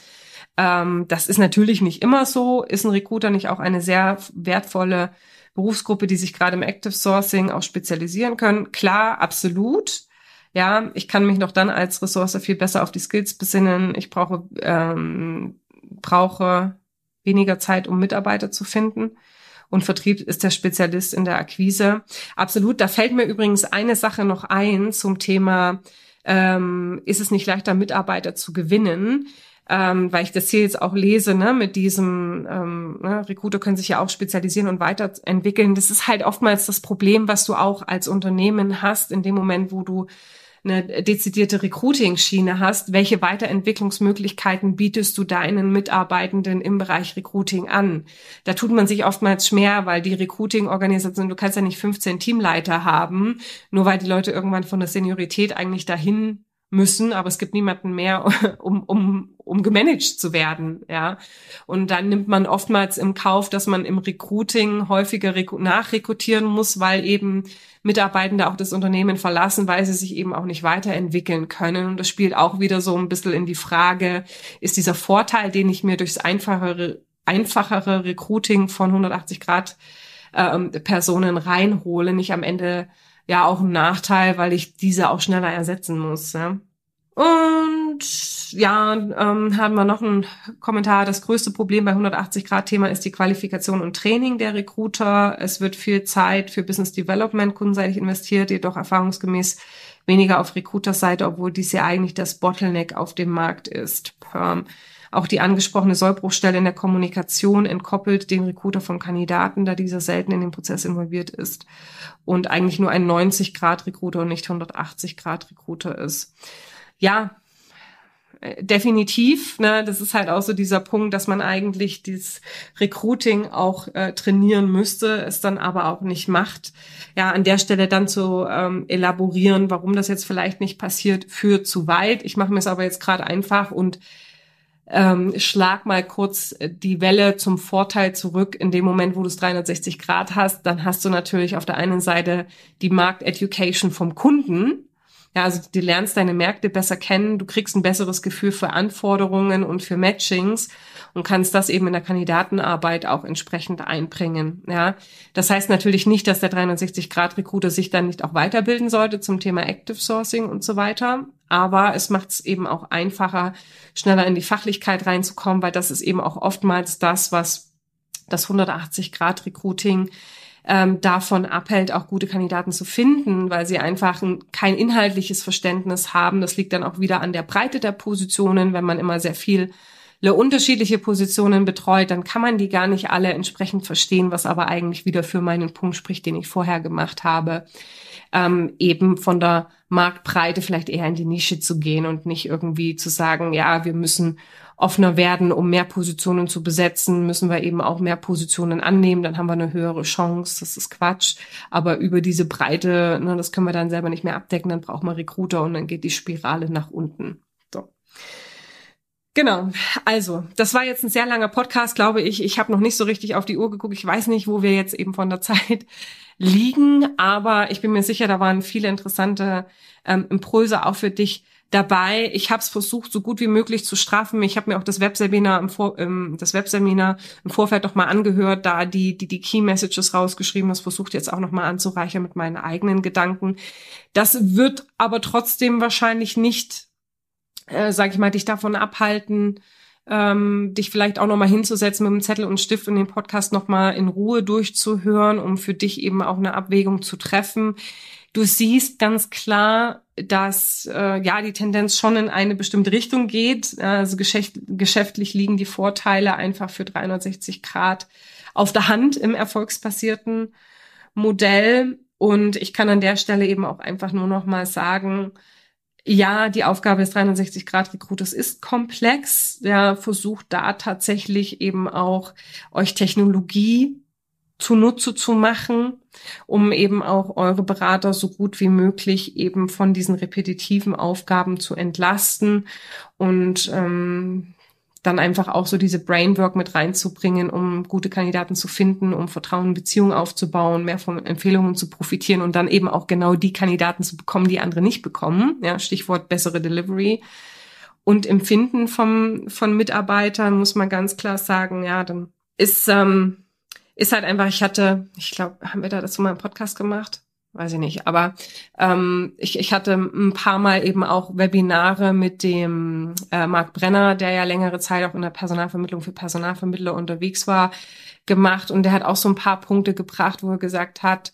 ähm, das ist natürlich nicht immer so. Ist ein Recruiter nicht auch eine sehr wertvolle Berufsgruppe, die sich gerade im Active Sourcing auch spezialisieren können? Klar, absolut. Ja, ich kann mich noch dann als Ressource viel besser auf die Skills besinnen. Ich brauche, ähm, brauche weniger Zeit, um Mitarbeiter zu finden. Und Vertrieb ist der Spezialist in der Akquise. Absolut. Da fällt mir übrigens eine Sache noch ein zum Thema, ähm, ist es nicht leichter, Mitarbeiter zu gewinnen? Ähm, weil ich das hier jetzt auch lese, ne, mit diesem, ähm, ne, Recruiter können sich ja auch spezialisieren und weiterentwickeln. Das ist halt oftmals das Problem, was du auch als Unternehmen hast, in dem Moment, wo du eine dezidierte Recruiting-Schiene hast, welche Weiterentwicklungsmöglichkeiten bietest du deinen Mitarbeitenden im Bereich Recruiting an? Da tut man sich oftmals schwer, weil die Recruiting-Organisation, du kannst ja nicht 15 Teamleiter haben, nur weil die Leute irgendwann von der Seniorität eigentlich dahin müssen, aber es gibt niemanden mehr, um, um, um gemanagt zu werden, ja. Und dann nimmt man oftmals im Kauf, dass man im Recruiting häufiger nachrekrutieren muss, weil eben Mitarbeitende auch das Unternehmen verlassen, weil sie sich eben auch nicht weiterentwickeln können. Und das spielt auch wieder so ein bisschen in die Frage, ist dieser Vorteil, den ich mir durchs einfachere, einfachere Recruiting von 180 Grad ähm, Personen reinhole, nicht am Ende ja auch ein Nachteil, weil ich diese auch schneller ersetzen muss. Ja? Und ja, ähm, haben wir noch einen Kommentar. Das größte Problem bei 180-Grad-Thema ist die Qualifikation und Training der Recruiter. Es wird viel Zeit für Business Development kundenseitig investiert, jedoch erfahrungsgemäß weniger auf Recruiter-Seite, obwohl dies ja eigentlich das Bottleneck auf dem Markt ist. Perm. Auch die angesprochene Sollbruchstelle in der Kommunikation entkoppelt den Recruiter vom Kandidaten, da dieser selten in den Prozess involviert ist und eigentlich nur ein 90-Grad-Recruiter und nicht 180-Grad-Recruiter ist. Ja, äh, definitiv, ne, das ist halt auch so dieser Punkt, dass man eigentlich dieses Recruiting auch äh, trainieren müsste, es dann aber auch nicht macht. Ja, an der Stelle dann zu ähm, elaborieren, warum das jetzt vielleicht nicht passiert, führt zu weit. Ich mache mir es aber jetzt gerade einfach und ähm, schlag mal kurz die Welle zum Vorteil zurück. In dem Moment, wo du es 360 Grad hast, dann hast du natürlich auf der einen Seite die Markt-Education vom Kunden. Ja, also du lernst deine Märkte besser kennen, du kriegst ein besseres Gefühl für Anforderungen und für Matchings und kannst das eben in der Kandidatenarbeit auch entsprechend einbringen. Ja, das heißt natürlich nicht, dass der 360-Grad-Recruiter sich dann nicht auch weiterbilden sollte zum Thema Active Sourcing und so weiter. Aber es macht es eben auch einfacher, schneller in die Fachlichkeit reinzukommen, weil das ist eben auch oftmals das, was das 180-Grad-Recruiting ähm, davon abhält, auch gute Kandidaten zu finden, weil sie einfach ein, kein inhaltliches Verständnis haben. Das liegt dann auch wieder an der Breite der Positionen, wenn man immer sehr viel unterschiedliche Positionen betreut, dann kann man die gar nicht alle entsprechend verstehen, was aber eigentlich wieder für meinen Punkt spricht, den ich vorher gemacht habe, ähm, eben von der Marktbreite vielleicht eher in die Nische zu gehen und nicht irgendwie zu sagen, ja, wir müssen offener werden, um mehr Positionen zu besetzen, müssen wir eben auch mehr Positionen annehmen, dann haben wir eine höhere Chance. Das ist Quatsch. Aber über diese Breite, ne, das können wir dann selber nicht mehr abdecken, dann braucht man Recruiter und dann geht die Spirale nach unten. So. Genau, also das war jetzt ein sehr langer Podcast, glaube ich. Ich habe noch nicht so richtig auf die Uhr geguckt. Ich weiß nicht, wo wir jetzt eben von der Zeit liegen, aber ich bin mir sicher, da waren viele interessante ähm, Impulse auch für dich dabei. Ich habe es versucht, so gut wie möglich zu straffen. Ich habe mir auch das Webseminar im, Vor ähm, das Webseminar im Vorfeld noch mal angehört, da die die die Key Messages rausgeschrieben. Das versucht jetzt auch noch mal anzureichern mit meinen eigenen Gedanken. Das wird aber trotzdem wahrscheinlich nicht äh, sag ich mal, dich davon abhalten, ähm, dich vielleicht auch nochmal hinzusetzen mit einem Zettel und Stift und den Podcast nochmal in Ruhe durchzuhören, um für dich eben auch eine Abwägung zu treffen. Du siehst ganz klar, dass äh, ja die Tendenz schon in eine bestimmte Richtung geht. Also geschäft, geschäftlich liegen die Vorteile einfach für 360 Grad auf der Hand im erfolgsbasierten Modell. Und ich kann an der Stelle eben auch einfach nur noch mal sagen, ja, die Aufgabe des 360-Grad-Recruiters ist komplex. Ja, versucht da tatsächlich eben auch euch Technologie zunutze zu machen, um eben auch eure Berater so gut wie möglich eben von diesen repetitiven Aufgaben zu entlasten und ähm, dann einfach auch so diese Brainwork mit reinzubringen, um gute Kandidaten zu finden, um Vertrauen, Beziehungen aufzubauen, mehr von Empfehlungen zu profitieren und dann eben auch genau die Kandidaten zu bekommen, die andere nicht bekommen. Ja, Stichwort bessere Delivery. Und Empfinden vom, von Mitarbeitern muss man ganz klar sagen, ja, dann ist, ähm, ist halt einfach, ich hatte, ich glaube, haben wir da dazu mal einen Podcast gemacht? Weiß ich nicht. Aber ähm, ich, ich hatte ein paar Mal eben auch Webinare mit dem äh, Marc Brenner, der ja längere Zeit auch in der Personalvermittlung für Personalvermittler unterwegs war, gemacht. Und der hat auch so ein paar Punkte gebracht, wo er gesagt hat,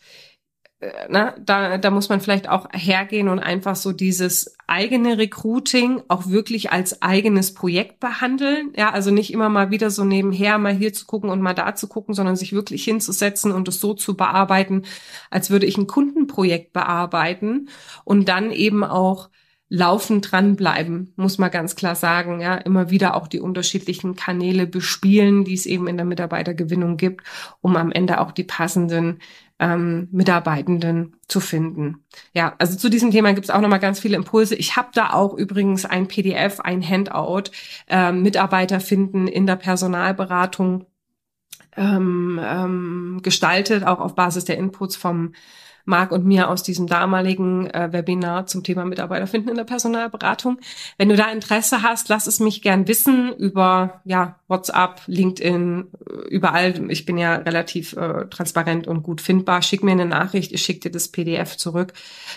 na, da, da muss man vielleicht auch hergehen und einfach so dieses eigene Recruiting auch wirklich als eigenes Projekt behandeln. Ja, also nicht immer mal wieder so nebenher mal hier zu gucken und mal da zu gucken, sondern sich wirklich hinzusetzen und es so zu bearbeiten, als würde ich ein Kundenprojekt bearbeiten und dann eben auch laufend dranbleiben, muss man ganz klar sagen. Ja, immer wieder auch die unterschiedlichen Kanäle bespielen, die es eben in der Mitarbeitergewinnung gibt, um am Ende auch die passenden ähm, Mitarbeitenden zu finden. Ja, also zu diesem Thema gibt es auch noch mal ganz viele Impulse. Ich habe da auch übrigens ein PDF, ein Handout, äh, Mitarbeiter finden in der Personalberatung ähm, ähm, gestaltet, auch auf Basis der Inputs vom Marc und mir aus diesem damaligen äh, Webinar zum Thema Mitarbeiter finden in der Personalberatung. Wenn du da Interesse hast, lass es mich gern wissen über ja, WhatsApp, LinkedIn, äh, überall. Ich bin ja relativ äh, transparent und gut findbar. Schick mir eine Nachricht, ich schicke dir das PDF zurück,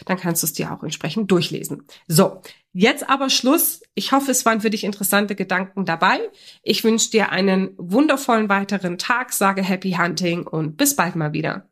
dann kannst du es dir auch entsprechend durchlesen. So, Jetzt aber Schluss. Ich hoffe, es waren für dich interessante Gedanken dabei. Ich wünsche dir einen wundervollen weiteren Tag, sage Happy Hunting und bis bald mal wieder.